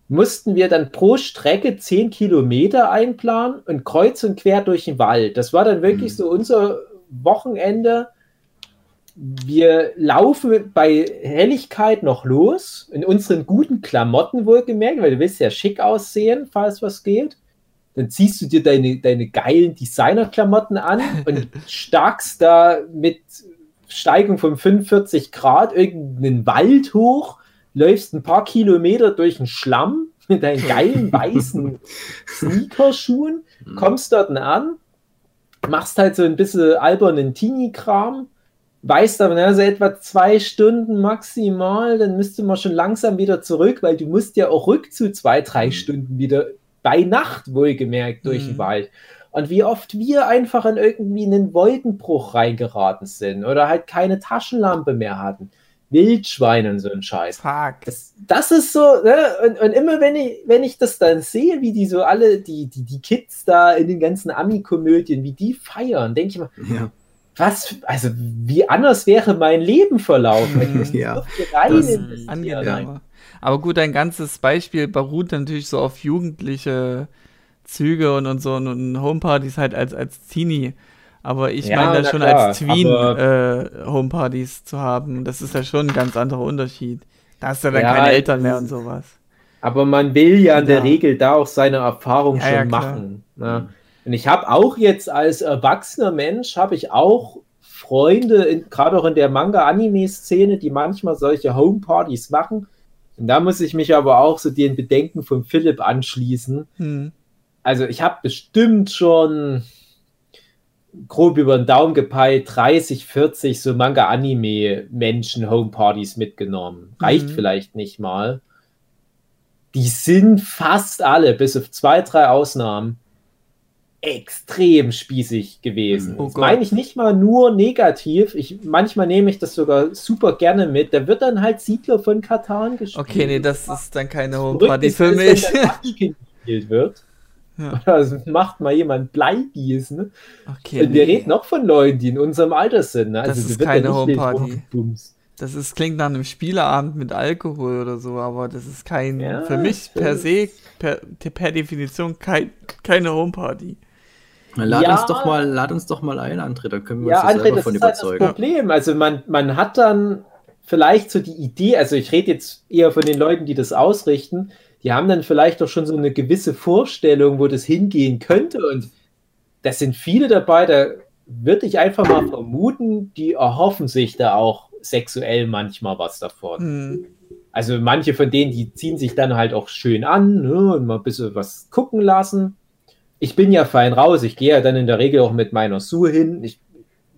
mussten wir dann pro Strecke 10 Kilometer einplanen und kreuz und quer durch den Wald. Das war dann wirklich Mhm. so unser Wochenende. Wir laufen bei Helligkeit noch los, in unseren guten Klamotten wohlgemerkt, weil du willst ja schick aussehen, falls was geht. Dann ziehst du dir deine, deine geilen Designerklamotten an und starkst da mit Steigung von 45 Grad irgendeinen Wald hoch, läufst ein paar Kilometer durch den Schlamm mit deinen geilen weißen Sneakerschuhen, kommst dort an, machst halt so ein bisschen albernen Teenie-Kram, weißt aber, na, so etwa zwei Stunden maximal, dann müsste man schon langsam wieder zurück, weil du musst ja auch rück zu zwei, drei Mhm. Stunden wieder bei Nacht wohlgemerkt durch den Mhm. Wald. Und wie oft wir einfach in irgendwie einen Wolkenbruch reingeraten sind oder halt keine Taschenlampe mehr hatten. Wildschweine und so ein Scheiß. Fuck. Das, das ist so, ne? und, und immer wenn ich, wenn ich das dann sehe, wie die so alle, die, die, die Kids da in den ganzen Ami-Komödien, wie die feiern, denke ich mal, Ja. was, also wie anders wäre mein Leben verlaufen. wenn ich Ja, so viel rein das- Angenehmer. Aber gut, dein ganzes Beispiel beruht natürlich so auf jugendliche Züge und, und so und Homepartys halt als, als Teenie. Aber ich Ja, meine da na schon klar, als Tween aber- äh, Homepartys zu haben. Das ist ja schon ein ganz anderer Unterschied. Da hast du dann Ja, keine Eltern mehr und sowas. Aber man will ja in der Ja. Regel da auch seine Erfahrung schon machen. Ne? Und ich habe auch jetzt als erwachsener Mensch, habe ich auch Freunde, gerade auch in der Manga-Anime-Szene, die manchmal solche Homepartys machen. Und da muss ich mich aber auch so den Bedenken von Philipp anschließen. Hm. Also ich habe bestimmt schon grob über den Daumen gepeilt 30, 40 so Manga-Anime-Menschen Homepartys mitgenommen. Reicht Mhm. vielleicht nicht mal. Die sind fast alle, bis auf zwei, drei Ausnahmen, extrem spießig gewesen. Oh das meine ich nicht mal nur negativ. Ich, manchmal nehme ich das sogar super gerne mit. Da wird dann halt Siedler von Katan gespielt. Okay, nee, das ist dann keine Homeparty ist, für ist, mich. Wenn gespielt wird. Ja. Es macht mal jemand Bleigießen. Ne? Okay, Und wir nee. reden auch von Leuten, die in unserem Alter sind. Ne? Das Also, ist da wird ja keine Homeparty. Das ist, klingt nach einem Spieleabend mit Alkohol oder so, aber das ist kein, Ja, für mich das per ist- se, per, per Definition kein, keine Homeparty. Lad, Ja. uns doch mal, lad uns doch mal ein, André, da können wir Ja, uns da André, selber das von ist halt das überzeugen. Problem. Also man, man hat dann vielleicht so die Idee, also ich rede jetzt eher von den Leuten, die das ausrichten, die haben dann vielleicht doch schon so eine gewisse Vorstellung, wo das hingehen könnte und das sind viele dabei, da würde ich einfach mal vermuten, die erhoffen sich da auch sexuell manchmal was davon. Hm. Also manche von denen, die ziehen sich dann halt auch schön an ne, und mal ein bisschen was gucken lassen. Ich bin ja fein raus. Ich gehe ja dann in der Regel auch mit meiner Sue hin. Ich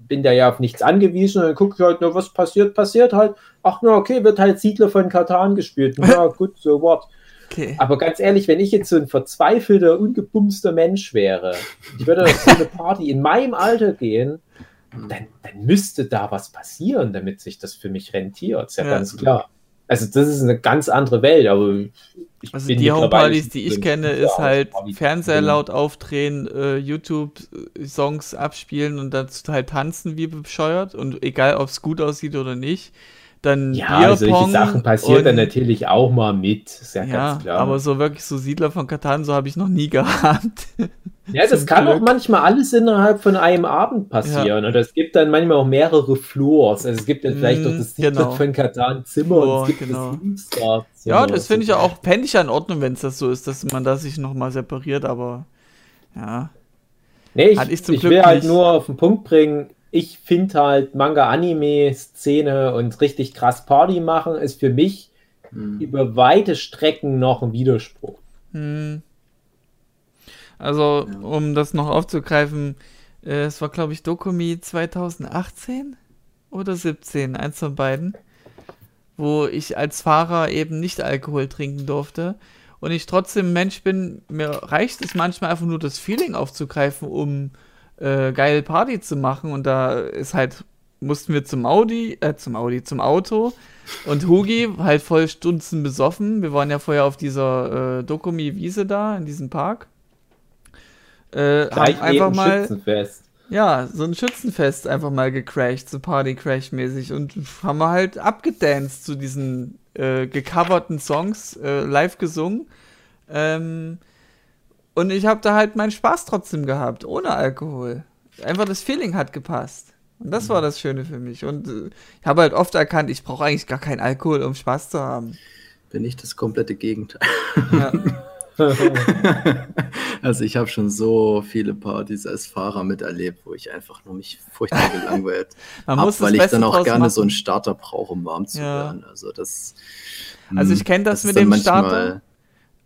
bin da ja auf nichts angewiesen und dann gucke ich halt nur, was passiert, passiert halt. Ach na, okay, wird halt Siedler von Katan gespielt. Na gut, so what. Okay. Aber ganz ehrlich, wenn ich jetzt so ein verzweifelter, ungebumster Mensch wäre, ich würde auf so eine Party in meinem Alter gehen, dann, dann müsste da was passieren, damit sich das für mich rentiert. Ist ja, Ja. ganz klar. Also das ist eine ganz andere Welt, aber ich Also die Homepartys, die ich kenne, ist halt Fernseher laut aufdrehen, äh, YouTube-Songs abspielen und dazu halt tanzen wie bescheuert und egal, ob es gut aussieht oder nicht. Dann Ja, solche Bierpong Sachen passieren dann natürlich auch mal mit, ist ja, Ja, ganz klar. aber so wirklich so Siedler von Katan, so habe ich noch nie gehabt. Ja, das kann Glück. auch manchmal alles innerhalb von einem Abend passieren. Und es gibt dann manchmal auch mehrere Floors. Also es gibt dann vielleicht Mm, noch das Siebte genau. von Katan Zimmer Floor, und es gibt genau. das Siebstar Ja, das finde ich ja auch, fände ich ja in Ordnung, wenn es das so ist, dass man da sich nochmal separiert, aber ja. Nee, ich, ich zum ich will halt nicht. nur auf den Punkt bringen, ich finde halt Manga-Anime-Szene und richtig krass Party machen ist für mich Hm. über weite Strecken noch ein Widerspruch. Hm. Also, Ja. um das noch aufzugreifen, äh, es war, glaube ich, Dokumi 2018 oder 17, eins von beiden, wo ich als Fahrer eben nicht Alkohol trinken durfte und ich trotzdem Mensch bin, mir reicht es manchmal einfach nur das Feeling aufzugreifen, um äh, geile Party zu machen und da ist halt, mussten wir zum Audi, äh, zum Audi, zum Auto und Hugi halt voll Stunzen besoffen. Wir waren ja vorher auf dieser äh, Dokumi-Wiese da, in diesem Park. Äh, Gleich haben einfach mal, Schützenfest. ja, so ein Schützenfest einfach mal gecrashed, so Party-Crash-mäßig und haben wir halt abgedanced zu diesen äh, gecoverten Songs, äh, live gesungen. Ähm, und ich habe da halt meinen Spaß trotzdem gehabt, ohne Alkohol. Einfach das Feeling hat gepasst. Und das war das Schöne für mich. Und äh, ich habe halt oft erkannt, ich brauche eigentlich gar keinen Alkohol, um Spaß zu haben. Bin ich das komplette Gegenteil. Ja. Also ich habe schon so viele Partys als Fahrer miterlebt, wo ich einfach nur mich furchtbar gelangweilt habe, das weil ich dann auch gerne so machen. einen Starter brauche, um warm zu Ja. werden. Also das. Also ich hm, kenn das ist mit dem manchmal- Starter.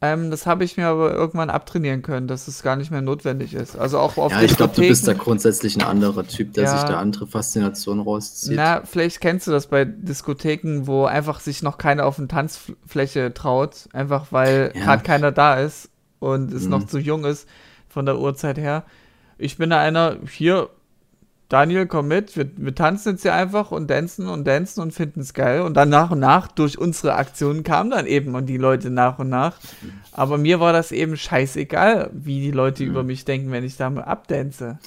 Ähm, das habe ich mir aber irgendwann abtrainieren können, dass es gar nicht mehr notwendig ist. Also auch auf Ja, ich glaube, du bist da grundsätzlich ein anderer Typ, der Ja. sich da andere Faszination rauszieht. Na, vielleicht kennst du das bei Diskotheken, wo einfach sich noch keiner auf eine Tanzfläche traut, einfach weil Ja. gerade keiner da ist und es Mhm. noch zu jung ist von der Uhrzeit her. Ich bin da einer, hier, Daniel, komm mit, wir, wir tanzen jetzt hier einfach und dancen und dancen und finden es geil. Und dann nach und nach, durch unsere Aktionen kamen dann eben und die Leute nach und nach. Aber mir war das eben scheißegal, wie die Leute Mhm. über mich denken, wenn ich da mal abdance.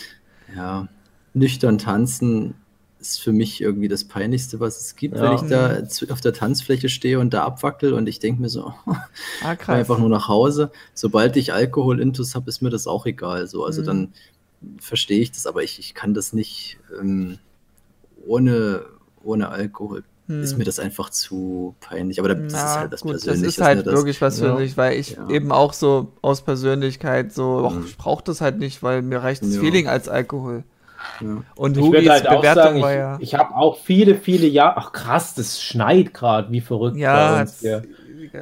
Ja, nüchtern tanzen ist für mich irgendwie das Peinlichste, was es gibt, Ja. wenn ich da zu- auf der Tanzfläche stehe und da abwackel und ich denke mir so, Ah, einfach nur nach Hause. Sobald ich Alkohol-Intus habe, ist mir das auch egal. So, also Mhm. dann verstehe ich das, aber ich, ich kann das nicht ähm, ohne, ohne Alkohol. Hm. Ist mir das einfach zu peinlich. Aber da- das ist Na, halt das gut, das Persönliche. ist halt ne, das, wirklich was für ja. mich, weil ich Ja. eben auch so aus Persönlichkeit so, och, Mhm. ich brauche das halt nicht, weil mir reicht das Ja. Feeling als Alkohol. ja. Und Ich Hugis würde halt auch Bewertung sagen, war ich, ja. ich habe auch viele, viele Jahre. Ach krass, das schneit gerade, wie verrückt ja, bei uns es- hier.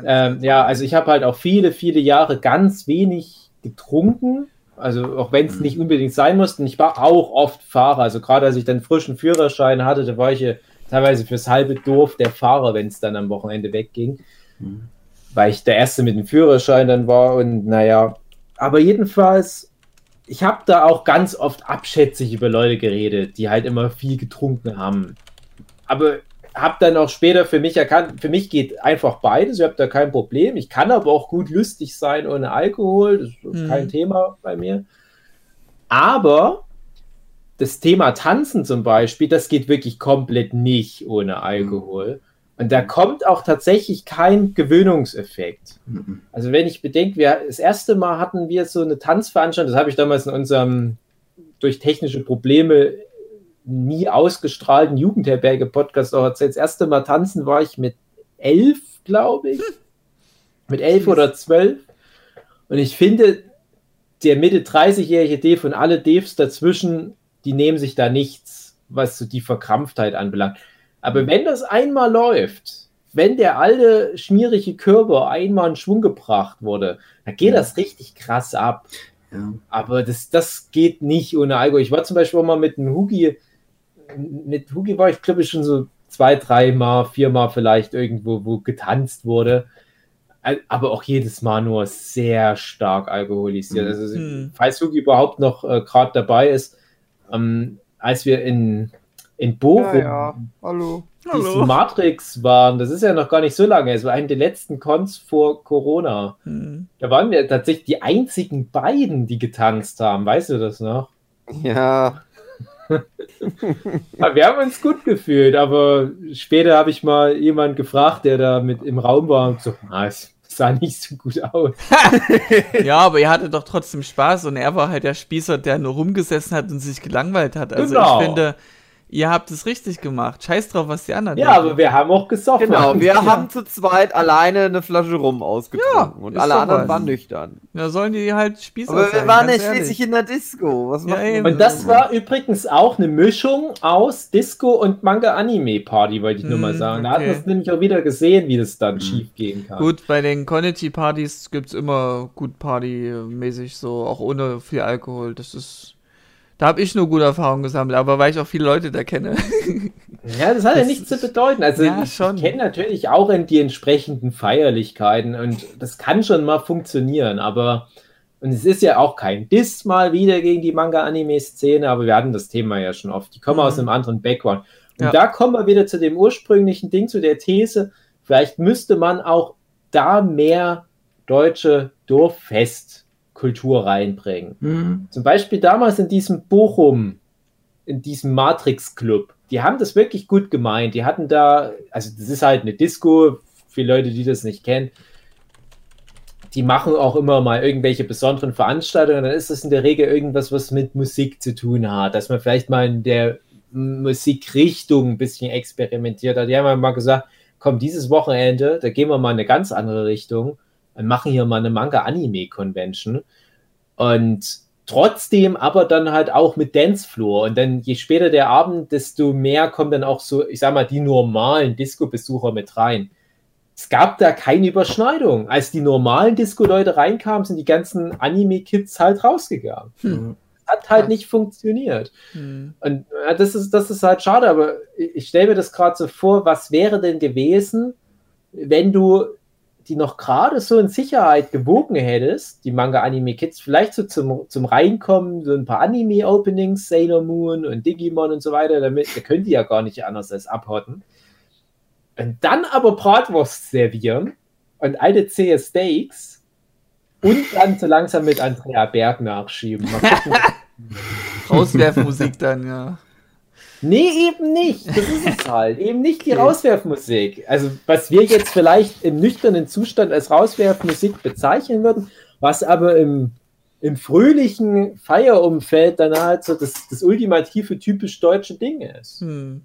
Ähm, ja, also ich habe halt auch viele, viele Jahre ganz wenig getrunken. Also auch wenn es Mhm. nicht unbedingt sein musste. Und ich war auch oft Fahrer. Also gerade als ich dann frischen Führerschein hatte, da war ich ja teilweise fürs halbe Dorf der Fahrer, wenn es dann am Wochenende wegging. Mhm. Weil ich der Erste mit dem Führerschein dann war. Und naja, aber jedenfalls, ich habe da auch ganz oft abschätzig über Leute geredet, die halt immer viel getrunken haben. Aber habe dann auch später für mich erkannt, für mich geht einfach beides, ich habe da kein Problem. Ich kann aber auch gut lustig sein ohne Alkohol, das ist Mhm. kein Thema bei mir. Aber das Thema Tanzen zum Beispiel, das geht wirklich komplett nicht ohne Alkohol. Und da kommt auch tatsächlich kein Gewöhnungseffekt. Mhm. Also wenn ich bedenke, wir, das erste Mal hatten wir so eine Tanzveranstaltung, das habe ich damals in unserem durch technische Probleme nie ausgestrahlten Jugendherberge-Podcast auch erzählt. Das erste Mal tanzen war ich mit elf, glaube ich. Mit elf oder zwölf. Und ich finde, der Mitte 30-jährige Dave und alle Devs dazwischen, die nehmen sich da nichts, was so die Verkrampftheit anbelangt. Aber wenn das einmal läuft, wenn der alte, schmierige Körper einmal in Schwung gebracht wurde, dann geht Ja. das richtig krass ab. Ja. Aber das, das geht nicht ohne Alkohol. Ich war zum Beispiel auch mal mit einem Hugi, mit Hugi war ich glaube ich schon so zwei, dreimal, viermal vielleicht irgendwo, wo getanzt wurde. Aber auch jedes Mal nur sehr stark alkoholisiert. Mhm. Also, Hm. falls Hugi überhaupt noch äh, gerade dabei ist, ähm, als wir in, in Bochum hallo. diesen Matrix waren, das ist ja noch gar nicht so lange, es war eine der letzten Cons vor Corona. Hm. Da waren wir tatsächlich die einzigen beiden, die getanzt haben. Weißt du das noch? Ja, Ja, wir haben uns gut gefühlt, aber später habe ich mal jemanden gefragt, der da mit im Raum war und so, ah, es sah nicht so gut aus. ja, aber ihr hattet doch trotzdem Spaß und er war halt der Spießer, der nur rumgesessen hat und sich gelangweilt hat. Also Genau. ich finde, ihr habt es richtig gemacht. Scheiß drauf, was die anderen Ja, aber wir haben auch gesoffen. Genau, wir Ja. haben zu zweit alleine eine Flasche rum ausgetrunken Ja, und alle anderen was. waren nüchtern. Da sollen die halt Spießer Aber wir waren ja schließlich in der Disco. Was Ja, macht man? eben. Und das war übrigens auch eine Mischung aus Disco und Manga-Anime-Party, wollte ich nur mal Hm, sagen. Da hat okay. man es nämlich auch wieder gesehen, wie das dann schief gehen kann. Gut, bei den Konichi-Partys gibt es immer gut Party-mäßig, so auch ohne viel Alkohol. Das ist. Da habe ich nur gute Erfahrungen gesammelt, aber weil ich auch viele Leute da kenne. Ja, das hat ja Das nichts zu bedeuten. Also Ja, ich kenne natürlich auch in die entsprechenden Feierlichkeiten und das kann schon mal funktionieren, aber und es ist ja auch kein Diss mal wieder gegen die Manga-Anime-Szene, aber wir hatten das Thema ja schon oft. Die kommen Mhm. aus einem anderen Background. Und Ja. da kommen wir wieder zu dem ursprünglichen Ding, zu der These, vielleicht müsste man auch da mehr deutsche Dorffestkultur reinbringen. Mhm. Zum Beispiel damals in diesem Bochum, in diesem Matrix-Club. Die haben das wirklich gut gemeint. Die hatten da, also das ist halt eine Disco, für Leute, die das nicht kennen. Die machen auch immer mal irgendwelche besonderen Veranstaltungen. Dann ist das in der Regel irgendwas, was mit Musik zu tun hat, dass man vielleicht mal in der Musikrichtung ein bisschen experimentiert hat. Die haben mal gesagt, komm, dieses Wochenende, da gehen wir mal in eine ganz andere Richtung und machen hier mal eine Manga-Anime-Convention. Und trotzdem aber dann halt auch mit Dancefloor. Und dann je später der Abend, desto mehr kommen dann auch so, ich sag mal, die normalen Disco-Besucher mit rein. Es gab da keine Überschneidung. Als die normalen Disco-Leute reinkamen, sind die ganzen Anime-Kids halt rausgegangen. Mhm. Hat halt nicht funktioniert. Hm. Und das ist, das ist halt schade, aber ich, ich stelle mir das gerade so vor, was wäre denn gewesen, wenn du die noch gerade so in Sicherheit gewogen hättest, die Manga-Anime-Kids, vielleicht so zum, zum Reinkommen, so ein paar Anime-Openings, Sailor Moon und Digimon und so weiter, damit, da können die ja gar nicht anders als abhotten. Und dann aber Bratwurst servieren und alte zähe Steaks und dann so langsam mit Andrea Berg nachschieben. Rauswerfmusik dann, ja. Nee, eben nicht. Das ist es halt. Eben nicht die Okay. Rauswerfmusik. Also, was wir jetzt vielleicht im nüchternen Zustand als Rauswerfmusik bezeichnen würden, was aber im, im fröhlichen Feierumfeld dann halt so das, das ultimative, typisch deutsche Ding ist. Hm.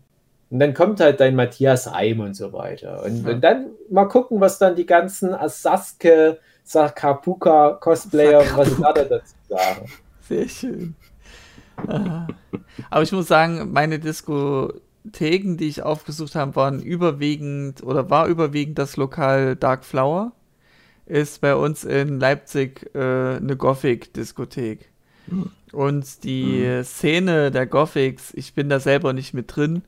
Und dann kommt halt dein Matthias Eim und so weiter. Und, Ja. und dann mal gucken, was dann die ganzen Asaske, Sakapuka Cosplayer, was sie da dazu sagen. Sehr schön. Aber ich muss sagen, meine Diskotheken, die ich aufgesucht habe, waren überwiegend oder war überwiegend das Lokal Dark Flower. Ist bei uns in Leipzig äh, eine Gothic-Diskothek. Und die Szene der Gothics, ich bin da selber nicht mit drin,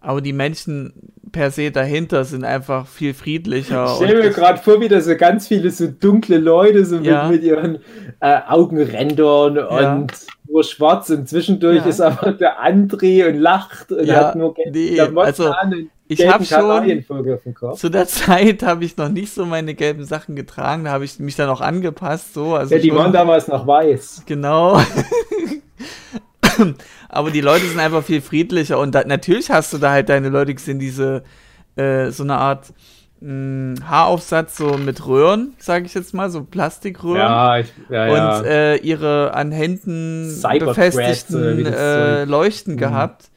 aber die Menschen per se dahinter sind einfach viel friedlicher. Ich stelle mir gerade vor, wie da so ganz viele so dunkle Leute so Ja. mit, mit ihren äh, Augenrändern Ja. und nur schwarz und zwischendurch Ja. ist aber der André und lacht und Ja, hat nur gelbe nee, also an und ich gelben hab schon-. Zu der Zeit habe ich noch nicht so meine gelben Sachen getragen, da habe ich mich dann auch angepasst, so. Also Ja, die schon- waren damals noch weiß. Genau. Aber die Leute sind einfach viel friedlicher und da, natürlich hast du da halt deine Leute gesehen, diese äh, so eine Art mh, Haaraufsatz so mit Röhren, sage ich jetzt mal, so Plastikröhren. Ja, ich, ja, ja. Und äh, ihre an Händen oder befestigten äh, Leuchten Mhm. gehabt,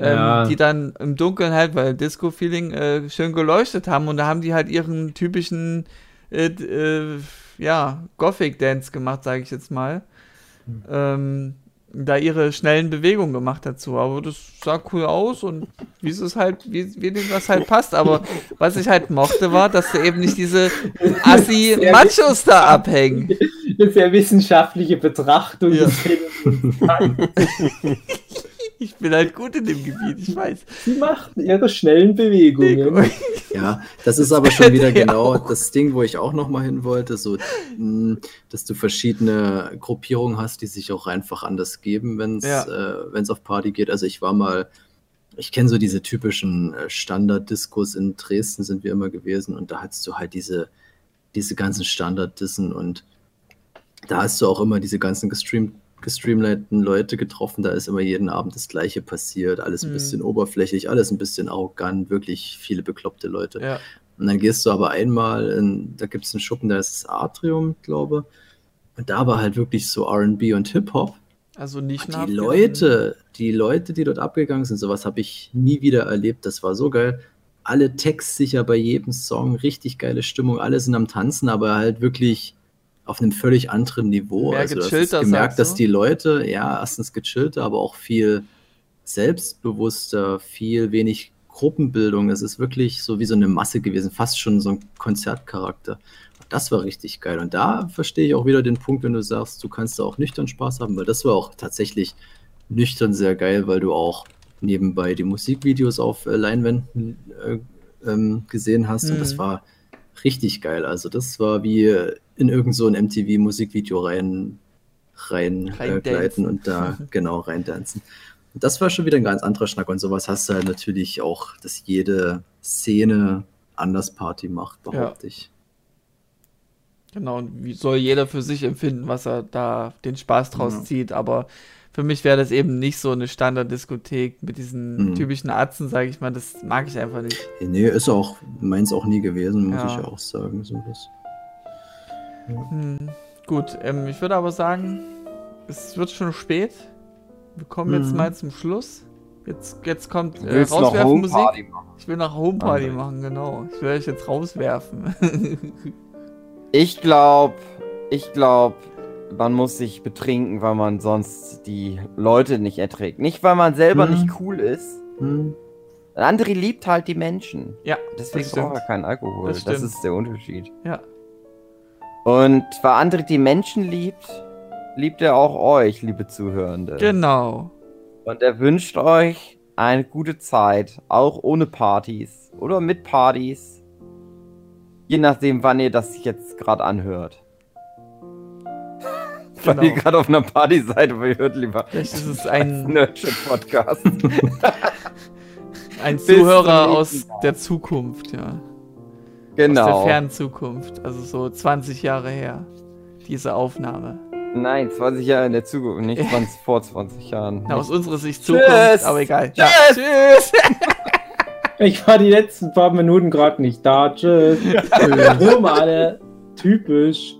ähm, Ja. die dann im Dunkeln halt, weil Disco-Feeling äh, schön geleuchtet haben und da haben die halt ihren typischen äh, äh, ja, Gothic-Dance gemacht, sage ich jetzt mal. Hm. Ähm, da ihre schnellen Bewegungen gemacht dazu. Aber das sah cool aus und wie es ist halt, wie, wie dem das halt passt. Aber was ich halt mochte, war, dass da eben nicht diese Assi-Machos da abhängen. Eine sehr wissenschaftliche Betrachtung Ja. des Phänomens. Ich bin halt gut in dem Gebiet, ich weiß. Sie machten ihre schnellen Bewegungen. Ja, das ist aber schon wieder Der genau das Ding, wo ich auch noch mal hin wollte, so, mh, dass du verschiedene Gruppierungen hast, die sich auch einfach anders geben, wenn es Ja. äh, wenn's auf Party geht. Also ich war mal, ich kenne so diese typischen äh, Standard-Diskos in Dresden sind wir immer gewesen und da hattest du halt diese, diese ganzen Standard-Dissen und da hast du auch immer diese ganzen gestreamt, gestreamlinten Leute getroffen, da ist immer jeden Abend das Gleiche passiert, alles ein Mhm. bisschen oberflächlich, alles ein bisschen arrogant, wirklich viele bekloppte Leute. Ja. Und dann gehst du aber einmal, in, da gibt es einen Schuppen, da ist das Atrium, glaube Und da war halt wirklich so RB und Hip-Hop. Also nicht Die Leute, die Leute, die dort abgegangen sind, sowas habe ich nie wieder erlebt. Das war so geil. Alle textsicher bei jedem Song, richtig geile Stimmung, alle sind am Tanzen, aber halt wirklich auf einem völlig anderen Niveau. Mehr also gechillter, gemerkt, dass die Leute, ja, erstens gechillter, aber auch viel selbstbewusster, viel wenig Gruppenbildung. Das ist wirklich so wie so eine Masse gewesen, fast schon so ein Konzertcharakter. Das war richtig geil. Und da verstehe ich auch wieder den Punkt, wenn du sagst, du kannst da auch nüchtern Spaß haben, weil das war auch tatsächlich nüchtern sehr geil, weil du auch nebenbei die Musikvideos auf äh, Leinwänden äh, ähm, gesehen hast. Und das Mhm. war richtig geil. Also das war wie äh, in irgend so ein MTV-Musikvideo rein, rein äh, Reindancen. gleiten und da genau reindancen. Und das war schon wieder ein ganz anderer Schnack. Und sowas hast du halt natürlich auch, dass jede Szene anders Party macht, behaupte ich. Genau, und wie soll jeder für sich empfinden, was er da den Spaß draus Ja. zieht. Aber für mich wäre das eben nicht so eine Standarddiskothek mit diesen Mhm. typischen Atzen, sage ich mal. Das mag ich einfach nicht. Nee, ist auch meins auch nie gewesen, muss Ja. ich ja auch sagen. So das. Hm. Gut, ähm, ich würde aber sagen, es wird schon spät. Wir kommen jetzt Mhm. mal zum Schluss. Jetzt, jetzt kommt äh. Homeparty machen. Ich will nach Homeparty Okay. machen, genau. Ich will euch jetzt rauswerfen. Ich glaube, ich glaube, man muss sich betrinken, weil man sonst die Leute nicht erträgt. Nicht, weil man selber Mhm. nicht cool ist. Hm. André liebt halt die Menschen. ja, Deswegen braucht er keinen Alkohol. Das Das, ist der Unterschied. ja. Und weil André die Menschen liebt, liebt er auch euch, liebe Zuhörende. Genau. Und er wünscht euch eine gute Zeit, auch ohne Partys oder mit Partys. Je nachdem, wann ihr das jetzt gerade anhört. Weil Genau. ihr gerade auf einer Party seid, aber ihr hört lieber Vielleicht ist es ein Nerdship-Podcast. ein Zuhörer aus der Zukunft, ja. Aus genau. der fernen Zukunft. Also so 20 Jahre her. Diese Aufnahme. Nein, 20 Jahre in der Zukunft, nicht 20, vor 20 Jahren. Na, aus unserer Sicht Tschüss. Zukunft, aber egal. Ja. Tschüss. Tschüss. Ich war die letzten paar Minuten gerade nicht da. Tschüss. Nur mal alle. Typisch.